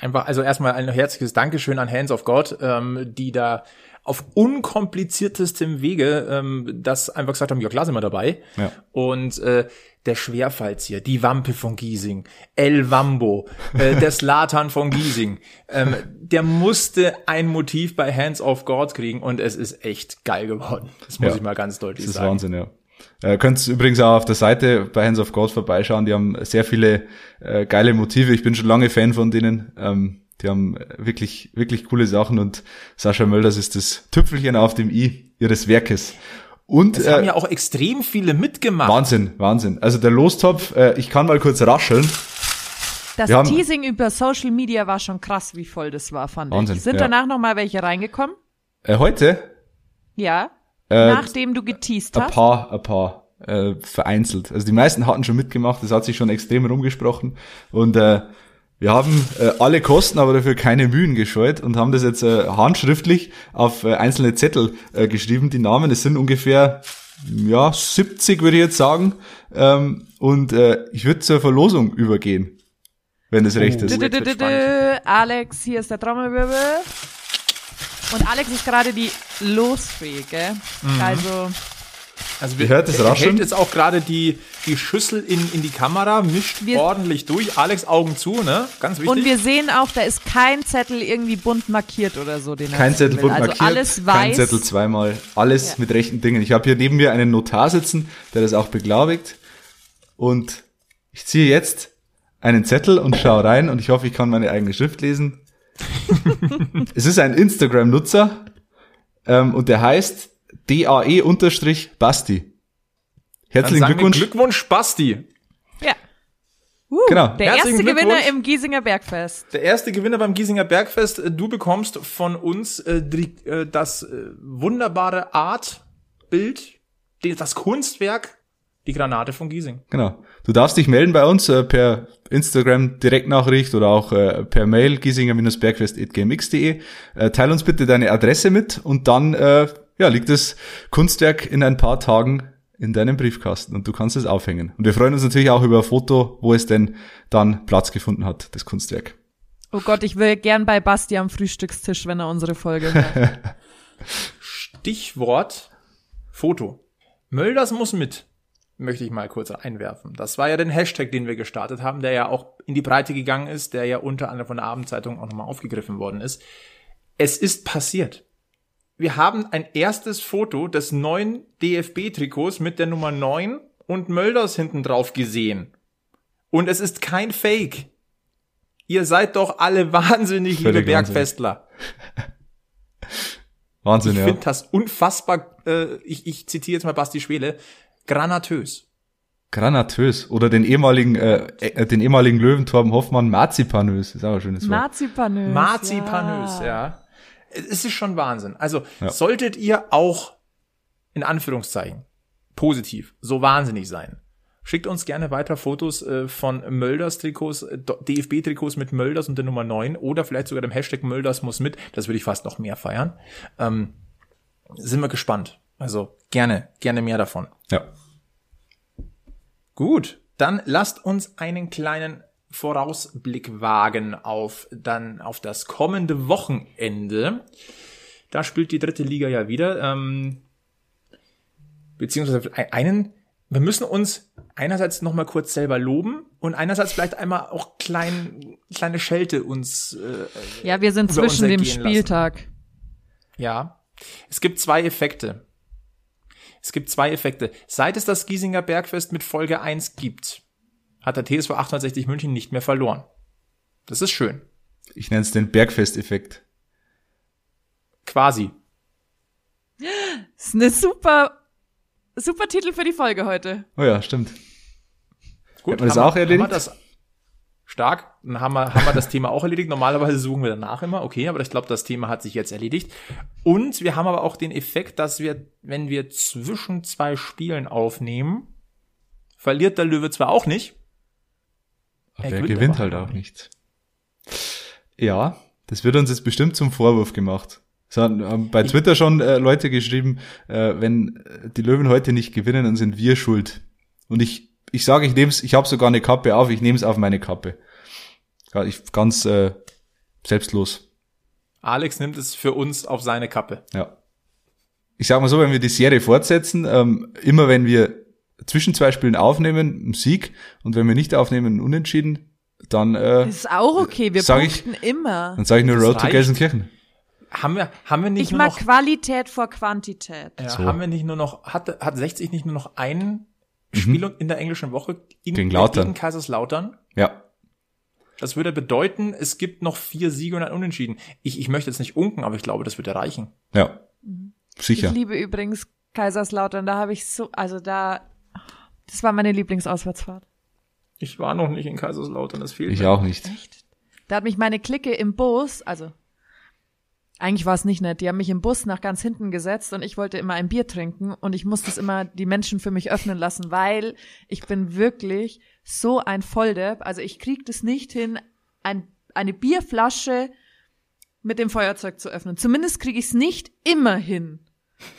Einfach, also erstmal ein herzliches Dankeschön an Hands of God, ähm, die da auf unkompliziertestem Wege ähm, das einfach gesagt haben, ja klar sind wir dabei. Ja. Und äh, der Schwerfallzieher, die Wampe von Giesing, El Wambo, äh, der Slatan von Giesing, ähm, der musste ein Motiv bei Hands of God kriegen und es ist echt geil geworden. Das muss Ja. ich mal ganz deutlich Das ist sagen. Wahnsinn, ja. Äh, könnt übrigens auch auf der Seite bei Hands of God vorbeischauen. Die haben sehr viele äh, geile Motive. Ich bin schon lange Fan von denen. Ähm, die haben wirklich, wirklich coole Sachen und Sascha Mölders ist das Tüpfelchen auf dem i ihres Werkes. Und Es haben äh, ja auch extrem viele mitgemacht. Wahnsinn, Wahnsinn. Also der Lostopf, äh, ich kann mal kurz rascheln. Das Wir haben- Teasing über Social Media war schon krass, wie voll das war, fand Wahnsinn, ich. Sind ja. danach noch mal welche reingekommen? Äh, heute Ja. Äh, Nachdem du geteased ein hast. paar, ein paar äh, vereinzelt. Also die meisten hatten schon mitgemacht, das hat sich schon extrem rumgesprochen. Und äh, wir haben äh, alle Kosten, aber dafür keine Mühen gescheut und haben das jetzt äh, handschriftlich auf äh, einzelne Zettel äh, geschrieben, die Namen. Es sind ungefähr ja 70, würde ich jetzt sagen. Ähm, und äh, ich würde zur Verlosung übergehen, wenn das recht Oh. ist. Dü. Alex, hier ist der Trommelwirbel. Und Alex ist gerade die Losfee, gell? Mhm. Also, Also wir, Ihr hört es rascheln? hält jetzt auch gerade die, die Schüssel in, in die Kamera, mischt Wir- ordentlich durch. Alex, Augen zu, ne? Ganz wichtig. Und wir sehen auch, da ist kein Zettel irgendwie bunt markiert oder so. Den Kein Zettel bunt also markiert, alles weiß. kein Zettel zweimal, alles Ja. mit rechten Dingen. Ich habe hier neben mir einen Notar sitzen, der das auch beglaubigt. Und ich ziehe jetzt einen Zettel und schaue rein und ich hoffe, ich kann meine eigene Schrift lesen. <laughs> es ist ein Instagram-Nutzer ähm, und der heißt DAE-Basti. Dann Herzlichen Glückwunsch. Glückwunsch, Basti. Ja. Uh, Genau. Der Herzlichen erste Gewinner im Giesinger Bergfest. Der erste Gewinner beim Giesinger Bergfest. Du bekommst von uns äh, die, äh, das äh, wunderbare Artbild, das Kunstwerk, die Granate von Giesing. Genau. Du darfst dich melden bei uns äh, per Instagram Direktnachricht oder auch äh, per Mail giesinger-bergfest.gmx.de. Äh, teil uns bitte deine Adresse mit und dann äh, ja, liegt das Kunstwerk in ein paar Tagen in deinem Briefkasten und du kannst es aufhängen. Und wir freuen uns natürlich auch über ein Foto, wo es denn dann Platz gefunden hat, das Kunstwerk. Oh Gott, ich will gern bei Basti am Frühstückstisch, wenn er unsere Folge hört. <laughs> Stichwort Foto. Mölders muss mit, möchte ich mal kurz einwerfen. Das war ja den Hashtag, den wir gestartet haben, der ja auch in die Breite gegangen ist, der ja unter anderem von der Abendzeitung auch nochmal aufgegriffen worden ist. Es ist passiert. Wir haben ein erstes Foto des neuen DFB-Trikots mit der Nummer 9 und Mölders hinten drauf gesehen. Und es ist kein Fake. Ihr seid doch alle <laughs> wahnsinnig, liebe Völlig Bergfestler. <laughs> Wahnsinn, Ich ja. finde das unfassbar, äh, ich, ich zitiere jetzt mal Basti Schwele, granatös. Granatös. Oder den ehemaligen, äh, äh, den ehemaligen Löwen Torben Hoffmann, Marzipanös. Ist auch ein schönes Wort. Marzipanös. Marzipanös, ja. ja. Es ist schon Wahnsinn. Also Ja. solltet ihr auch in Anführungszeichen positiv so wahnsinnig sein. Schickt uns gerne weiter Fotos äh, von Mölders Trikots, äh, DFB Trikots mit Mölders und der Nummer 9 oder vielleicht sogar dem Hashtag Mölders muss mit. Das würde ich fast noch mehr feiern. Ähm, sind wir gespannt. Also gerne, gerne mehr davon. Ja. Gut, dann lasst uns einen kleinen Vorausblick wagen auf dann auf das kommende Wochenende. Da spielt die dritte Liga ja wieder. Ähm, beziehungsweise einen. Wir müssen uns einerseits noch mal kurz selber loben und einerseits vielleicht einmal auch klein, kleine Schelte uns äh, Ja, wir sind zwischen dem ergehen lassen. Spieltag. Ja. Es gibt zwei Effekte. Es gibt zwei Effekte. Seit es das Giesinger Bergfest mit Folge 1 gibt, hat der TSV 1860 München nicht mehr verloren. Das ist schön. Ich nenne es den Bergfest-Effekt. Quasi. Das ist eine super, super Titel für die Folge heute. Oh ja, stimmt. Gut, Hat man das haben, auch erledigt? Haben wir das stark. Dann haben wir, haben wir das Thema auch erledigt. Normalerweise suchen wir danach immer. Okay, aber ich glaube, das Thema hat sich jetzt erledigt. Und wir haben aber auch den Effekt, dass wir, wenn wir zwischen zwei Spielen aufnehmen, verliert der Löwe zwar auch nicht. Aber Er er gewinnt gewinnt halt auch nichts. Ja, das wird uns jetzt bestimmt zum Vorwurf gemacht. Es haben haben bei Twitter schon äh, Leute geschrieben, äh, wenn äh, die Löwen heute nicht gewinnen, dann sind wir schuld. Und ich, ich sage, ich nehme es, ich habe sogar eine Kappe auf, ich nehme es auf meine Kappe. Ja, ich, ganz äh, selbstlos. Alex nimmt es für uns auf seine Kappe. Ja. Ich sag mal so, wenn wir die Serie fortsetzen, ähm, immer wenn wir zwischen zwei Spielen aufnehmen, ein Sieg, und wenn wir nicht aufnehmen, ein Unentschieden, dann, äh, Das ist auch okay, wir Sag ich- immer. dann sage ich nur Das Road to reicht. Gelsenkirchen. Haben wir, haben wir nicht Ich nur mag noch, Qualität vor Quantität. ja, So. haben wir nicht nur noch, hat, hat 60 nicht nur noch ein Spiel in der englischen Woche in, Mhm. Gegen Lautern. gegen Kaiserslautern? Ja. Das würde bedeuten, es gibt noch vier Siege und ein Unentschieden. Ich, ich möchte jetzt nicht unken, aber ich glaube, das würde reichen. Ja. Ich Sicher. liebe übrigens Kaiserslautern, da habe ich so, also da, das war meine Lieblingsauswärtsfahrt. Ich war noch nicht in Kaiserslautern, das fehlt Ich mir. auch nicht. Echt? Da hat mich meine Clique im Bus, also eigentlich war es nicht nett, die haben mich im Bus nach ganz hinten gesetzt und ich wollte immer ein Bier trinken und ich musste es immer die Menschen für mich öffnen lassen, weil ich bin wirklich so ein Volldepp. Also ich krieg das nicht hin, ein, eine Bierflasche mit dem Feuerzeug zu öffnen. Zumindest kriege ich es nicht immer hin.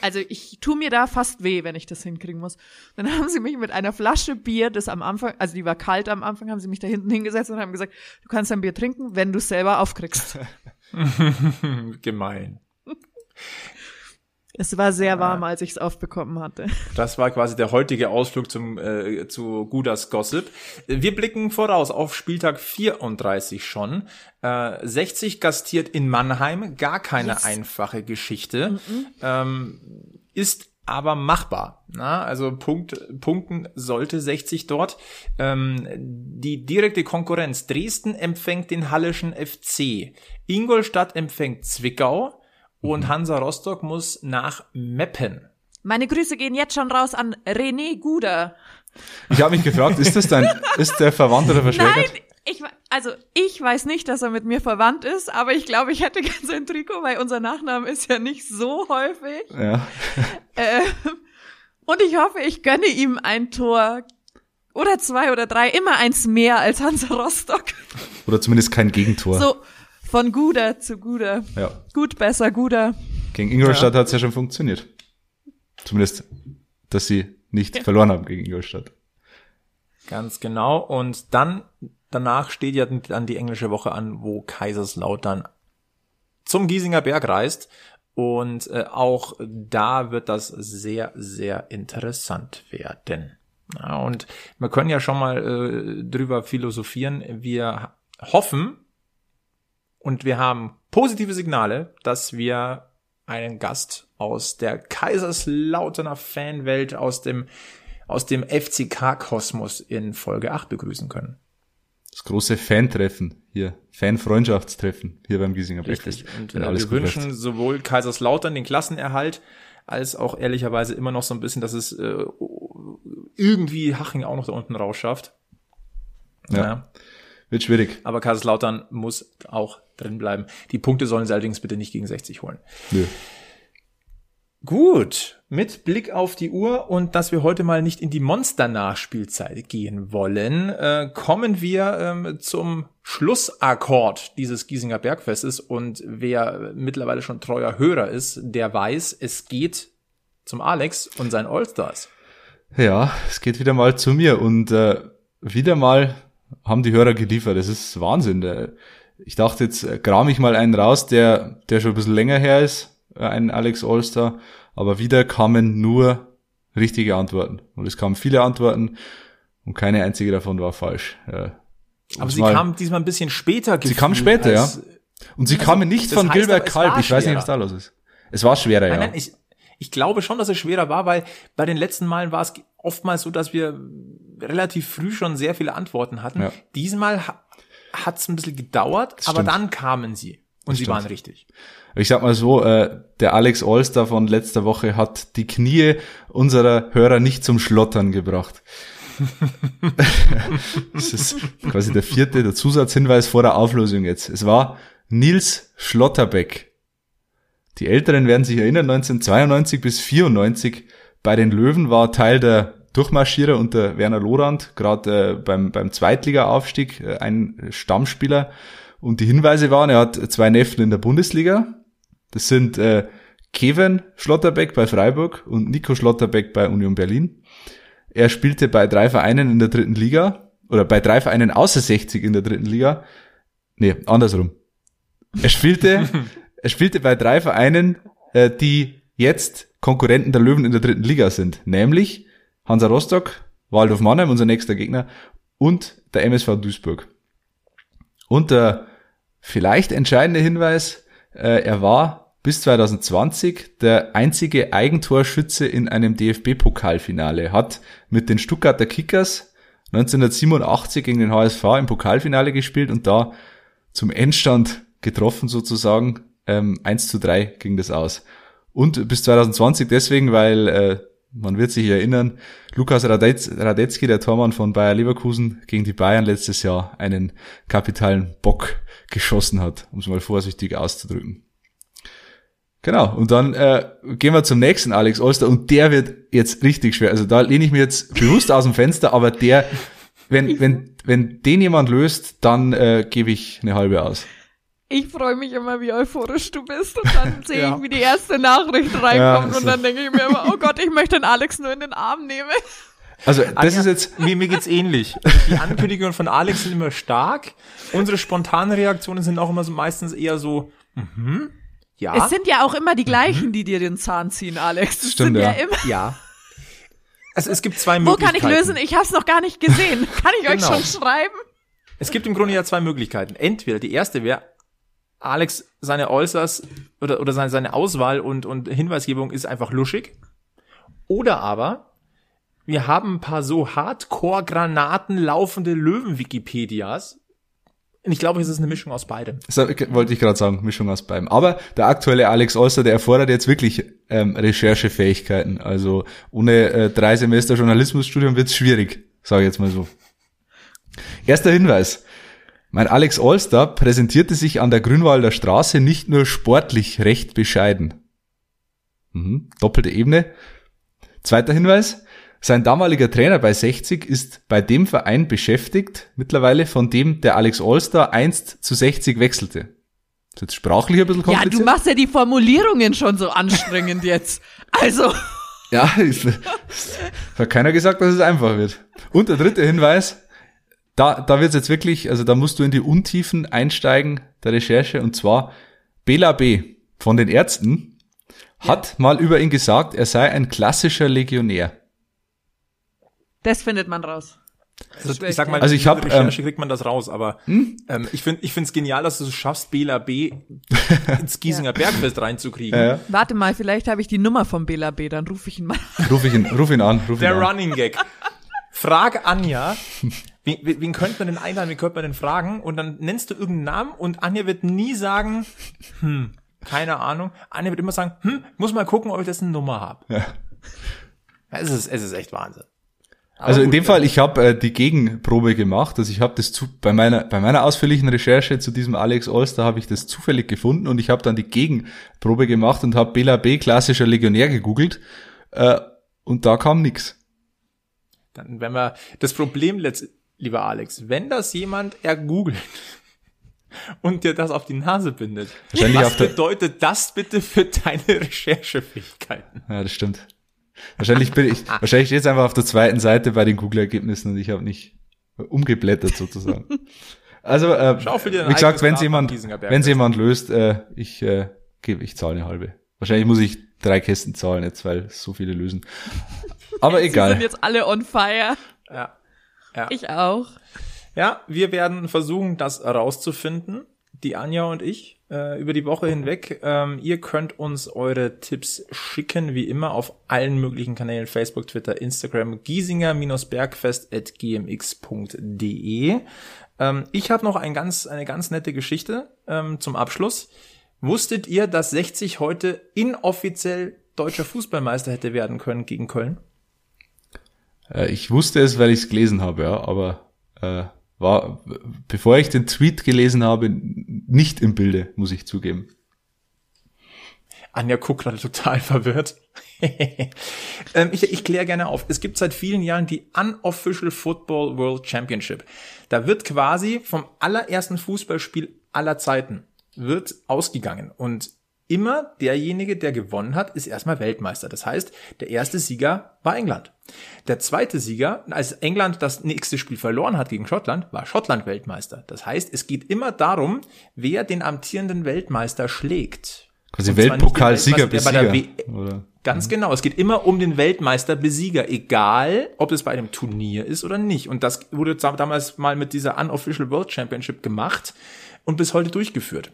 Also ich tu mir da fast weh, wenn ich das hinkriegen muss. Dann haben sie mich mit einer Flasche Bier, das am Anfang, also die war kalt am Anfang, haben sie mich da hinten hingesetzt und haben gesagt, du kannst ein Bier trinken, wenn du es selber aufkriegst. <laughs> Gemein. Es war sehr warm, als ich es aufbekommen hatte. <laughs> Das war quasi der heutige Ausflug zum, äh, zu Gudas Gossip. Wir blicken voraus auf Spieltag 34 schon. Äh, 60 gastiert in Mannheim, gar keine Yes. einfache Geschichte. Ähm, ist aber machbar. Na, also Punkt, Punkten sollte 60 dort. Ähm, die direkte Konkurrenz. Dresden empfängt den Hallischen FC. Ingolstadt empfängt Zwickau. Und Hansa Rostock muss nach Meppen. Meine Grüße gehen jetzt schon raus an René Guder. Ich habe mich gefragt, ist das dein, <laughs> ist der Verwandt oder verschwägert? Nein, ich, also ich weiß nicht, dass er mit mir verwandt ist, aber ich glaube, ich hätte ganz ein Trikot, weil unser Nachname ist ja nicht so häufig. Ja. <laughs> Ähm, und ich hoffe, ich gönne ihm ein Tor oder zwei oder drei, immer eins mehr als Hansa Rostock. Oder zumindest kein Gegentor. So von Guder zu Guder. Ja. Gut, besser, Guder. Gegen Ingolstadt hat's ja schon funktioniert. Zumindest, dass sie nicht verloren haben gegen Ingolstadt. Ganz genau. Und dann, danach steht ja dann die englische Woche an, wo Kaiserslautern zum Giesinger Berg reist. Und äh, auch da wird das sehr, sehr interessant werden. Ja, und wir können ja schon mal äh, drüber philosophieren. Wir hoffen und wir haben positive Signale, dass wir einen Gast aus der Kaiserslauterner Fanwelt, aus dem aus dem FCK-Kosmos in Folge 8 begrüßen können. Das große Fan-Treffen hier, Fan-Freundschaftstreffen hier beim Giesinger. Richtig. Und wenn äh, alles wir wünschen läuft. sowohl Kaiserslautern den Klassenerhalt, als auch ehrlicherweise immer noch so ein bisschen, dass es äh, irgendwie Haching auch noch da unten rausschafft. Ja. Wird schwierig. Aber Kaiserslautern muss auch drin bleiben. Die Punkte sollen sie allerdings bitte nicht gegen 60 holen. Nö. Gut, mit Blick auf die Uhr und dass wir heute mal nicht in die Monster-Nachspielzeit gehen wollen, äh, kommen wir ähm, zum Schlussakkord dieses Giesinger Bergfestes und wer mittlerweile schon treuer Hörer ist, der weiß, es geht zum Alex und sein Allstars. Ja, es geht wieder mal zu mir und äh, wieder mal haben die Hörer geliefert. Das ist Wahnsinn. Ich dachte, jetzt äh, kram ich mal einen raus, der, der schon ein bisschen länger her ist, äh, ein Alex Allstar, aber wieder kamen nur richtige Antworten. Und es kamen viele Antworten und keine einzige davon war falsch. Äh, Aber sie mal- kam diesmal ein bisschen später. Sie kam später, als, ja. Und sie kamen nicht von Gilbert Kalb. Ich weiß nicht, was da los ist. Es war schwerer, ja. Nein, nein, ich, ich glaube schon, dass es schwerer war, weil bei den letzten Malen war es oftmals so, dass wir relativ früh schon sehr viele Antworten hatten. Ja. Diesmal ha hat es ein bisschen gedauert, Das aber stimmt. dann kamen sie. Und sie stimmt. waren richtig. Ich sag mal so, äh, der Alex Allstar von letzter Woche hat die Knie unserer Hörer nicht zum Schlottern gebracht. <laughs> das ist quasi der vierte, der Zusatzhinweis vor der Auflösung jetzt. Es war Nils Schlotterbeck. Die Älteren werden sich erinnern, 1992 bis 94 bei den Löwen war Teil der Durchmarschierer unter Werner Lorand, gerade äh, beim, beim Zweitliga-Aufstieg äh, ein Stammspieler. Und die Hinweise waren, er hat zwei Neffen in der Bundesliga. Das sind äh, Kevin Schlotterbeck bei Freiburg und Nico Schlotterbeck bei Union Berlin. Er spielte bei drei Vereinen in der dritten Liga oder bei drei Vereinen außer 60 in der dritten Liga. Nee, andersrum. Er spielte, <laughs> er spielte bei drei Vereinen, äh, die jetzt Konkurrenten der Löwen in der dritten Liga sind, nämlich Hansa Rostock, Waldorf Mannheim, unser nächster Gegner, und der MSV Duisburg. Und der vielleicht entscheidende Hinweis, äh, er war bis 2020 der einzige Eigentorschütze in einem DFB-Pokalfinale, hat mit den Stuttgarter Kickers 1987 gegen den HSV im Pokalfinale gespielt und da zum Endstand getroffen sozusagen. Ähm, 1 zu 3 ging das aus. Und bis 2020 deswegen, weil äh, man wird sich erinnern, Lukas Radetz, Radetzky, der Tormann von Bayer Leverkusen, gegen die Bayern letztes Jahr einen kapitalen Bock geschossen hat, um es mal vorsichtig auszudrücken. Genau, und dann äh, gehen wir zum nächsten Alex Olster und der wird jetzt richtig schwer. Also da lehne ich mir jetzt bewusst aus dem Fenster, aber der, wenn, wenn, wenn den jemand löst, dann äh, gebe ich eine halbe aus. Ich freue mich immer, wie euphorisch du bist und dann <laughs> sehe Ja. ich, wie die erste Nachricht reinkommt Ja, und dann denke ich mir immer, <laughs> oh Gott, ich möchte den Alex nur in den Arm nehmen. Also das ist jetzt, Mir, mir geht's ähnlich. Also die Ankündigungen von Alex sind immer stark. Unsere spontanen Reaktionen sind auch immer so meistens eher so, mhm, Ja. Es sind ja auch immer die gleichen, die dir den Zahn ziehen, Alex. Es Stimmt, sind ja, ja. immer. ja. Also es gibt zwei Wo kann Möglichkeiten. ich lösen? Ich hab's noch gar nicht gesehen. Kann ich euch Genau. schon schreiben? Es gibt im Grunde ja zwei Möglichkeiten. Entweder die erste wäre, Alex, seine Äußers oder, oder seine, seine Auswahl und, und Hinweisgebung ist einfach luschig. Oder aber, wir haben ein paar so Hardcore-Granaten laufende Löwen-Wikipedias. Ich glaube, es ist eine Mischung aus beidem. Das wollte ich gerade sagen, Mischung aus beidem. Aber der aktuelle Alex Olster, der erfordert jetzt wirklich ähm, Recherchefähigkeiten. Also ohne äh, drei Semester Journalismusstudium wird's schwierig, sage ich jetzt mal so. Erster Hinweis. Mein Alex Olster präsentierte sich an der Grünwalder Straße nicht nur sportlich recht bescheiden. Mhm, doppelte Ebene. Zweiter Hinweis. Sein damaliger Trainer bei 60 ist bei dem Verein beschäftigt, mittlerweile von dem der Alex Allstar einst zu 60 wechselte. Ist jetzt sprachlich ein bisschen Ja, kompliziert. du machst ja die Formulierungen schon so anstrengend jetzt. Also, Ja, ist, hat keiner gesagt, dass es einfach wird. Und der dritte Hinweis, da, da wird's jetzt wirklich, also da musst du in die Untiefen einsteigen der Recherche und zwar Bela B. von den Ärzten hat mal über ihn gesagt, er sei ein klassischer Legionär. das findet man raus. Also, ich sag mal, Also ich durch hab, Recherche kriegt man das raus, aber ähm, ich finde ich finde es genial, dass du es schaffst, Bela B <laughs> ins Giesinger Bergfest reinzukriegen. Ja, ja. Warte mal, vielleicht habe ich die Nummer vom Bela B, dann rufe ich ihn mal. Ruf ich ihn, ruf ihn an, ruf ihn Der an. Running Gag. Frag Anja, <laughs> wen, wen könnte man denn einladen, wen könnte man denn fragen? Und dann nennst du irgendeinen Namen und Anja wird nie sagen, hm, keine Ahnung. Anja wird immer sagen, hm, muss mal gucken, ob ich dessen Nummer habe. Ja. Es ist, es ist echt Wahnsinn. Aber Also in gut, dem Fall, ich habe äh, die Gegenprobe gemacht. Also ich habe das zu, bei meiner bei meiner ausführlichen Recherche zu diesem Alex Allstar habe ich das zufällig gefunden und ich habe dann die Gegenprobe gemacht und habe Bela B klassischer Legionär gegoogelt äh, und da kam nix. Dann, wenn wir, das Problem, letzt, lieber Alex, wenn das jemand ergoogelt <laughs> und dir das auf die Nase bindet, Wahrscheinlich was bedeutet das bitte für deine <laughs> Recherchefähigkeiten? Ja, das stimmt. Wahrscheinlich bin ich wahrscheinlich steht es einfach auf der zweiten Seite bei den Google-Ergebnissen und ich habe nicht umgeblättert sozusagen. Also äh, wie gesagt, wenn am jemand wenn jemand löst, äh, ich äh, gebe ich zahle eine halbe. Wahrscheinlich muss ich drei Kästen zahlen jetzt, weil so viele lösen. Aber <laughs> Sie sind egal. jetzt alle on fire. Ja. Ja. Ich auch. Ja, wir werden versuchen, das rauszufinden, die Anja und ich, äh, über die Woche hinweg. Ähm, ihr könnt uns eure Tipps schicken, wie immer, auf allen möglichen Kanälen, Facebook, Twitter, Instagram, giesinger-bergfest.gmx.de. Ähm, ich habe noch ein ganz, eine ganz nette Geschichte ähm, zum Abschluss. Wusstet ihr, dass 60 heute inoffiziell deutscher Fußballmeister hätte werden können gegen Köln? Äh, ich wusste es, weil ich es gelesen habe, ja, aber äh, war, bevor ich den Tweet gelesen habe, nicht im Bilde, muss ich zugeben. Anja guckt gerade total <laughs> verwirrt. <laughs> ähm, ich ich kläre gerne auf. Es gibt seit vielen Jahren die Unofficial Football World Championship. Da wird quasi vom allerersten Fußballspiel aller Zeiten wird ausgegangen und immer derjenige, der gewonnen hat, ist erstmal Weltmeister. Das heißt, der erste Sieger war England. Der zweite Sieger, als England das nächste Spiel verloren hat gegen Schottland, war Schottland Weltmeister. Das heißt, es geht immer darum, wer den amtierenden Weltmeister schlägt. Quasi Weltpokalsieger bis Weltmeister, der bei Sieger. der Oder? Ganz genau. Es geht immer um den Weltmeisterbesieger, egal ob es bei einem Turnier ist oder nicht. Und das wurde da- damals mal mit dieser Unofficial World Championship gemacht und bis heute durchgeführt.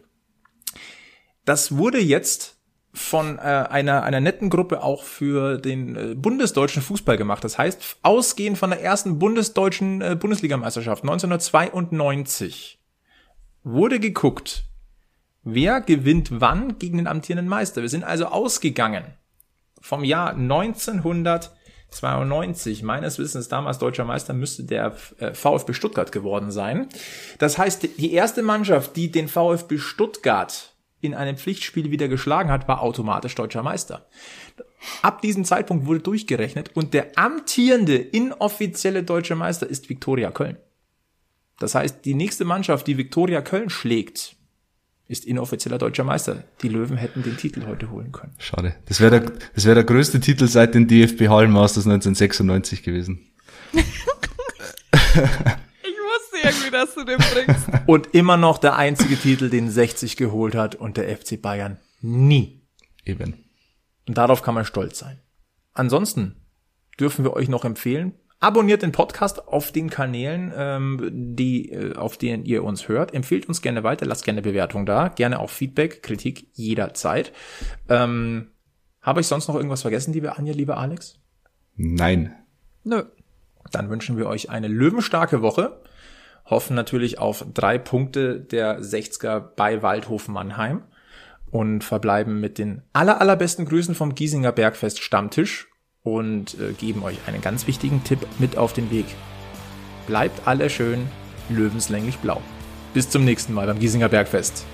Das wurde jetzt von äh, einer, einer netten Gruppe auch für den äh, bundesdeutschen Fußball gemacht. Das heißt, ausgehend von der ersten bundesdeutschen äh, Bundesligameisterschaft 1992 wurde geguckt, wer gewinnt wann gegen den amtierenden Meister. Wir sind also ausgegangen vom Jahr 1992, meines Wissens damals deutscher Meister, müsste der äh, VfB Stuttgart geworden sein. Das heißt, die erste Mannschaft, die den VfB Stuttgart in einem Pflichtspiel wieder geschlagen hat, war automatisch deutscher Meister. Ab diesem Zeitpunkt wurde durchgerechnet und der amtierende inoffizielle deutsche Meister ist Viktoria Köln. Das heißt, die nächste Mannschaft, die Viktoria Köln schlägt, ist inoffizieller deutscher Meister. Die Löwen hätten den Titel heute holen können. Schade. Das wäre der, das wäre der größte Titel seit den DFB Hallenmasters 1996 gewesen. <laughs> Irgendwie, dass du den bringst. <laughs> Und immer noch der einzige Titel, den 60 geholt hat und der FC Bayern Nie. Eben. Und darauf kann man stolz sein. Ansonsten dürfen wir euch noch empfehlen, abonniert den Podcast auf den Kanälen, ähm, die, äh, auf denen ihr uns hört. Empfehlt uns gerne weiter, lasst gerne Bewertung da, gerne auch Feedback, Kritik jederzeit. Ähm, Habe ich sonst noch irgendwas vergessen, liebe Anja, lieber Alex? Nein. Nö. Dann wünschen wir euch eine löwenstarke Woche. Hoffen natürlich auf drei Punkte der 60er bei Waldhof Mannheim und verbleiben mit den aller, allerbesten Grüßen vom Giesinger Bergfest Stammtisch und äh, geben euch einen ganz wichtigen Tipp mit auf den Weg. Bleibt alle schön löwenslänglich blau. Bis zum nächsten Mal beim Giesinger Bergfest.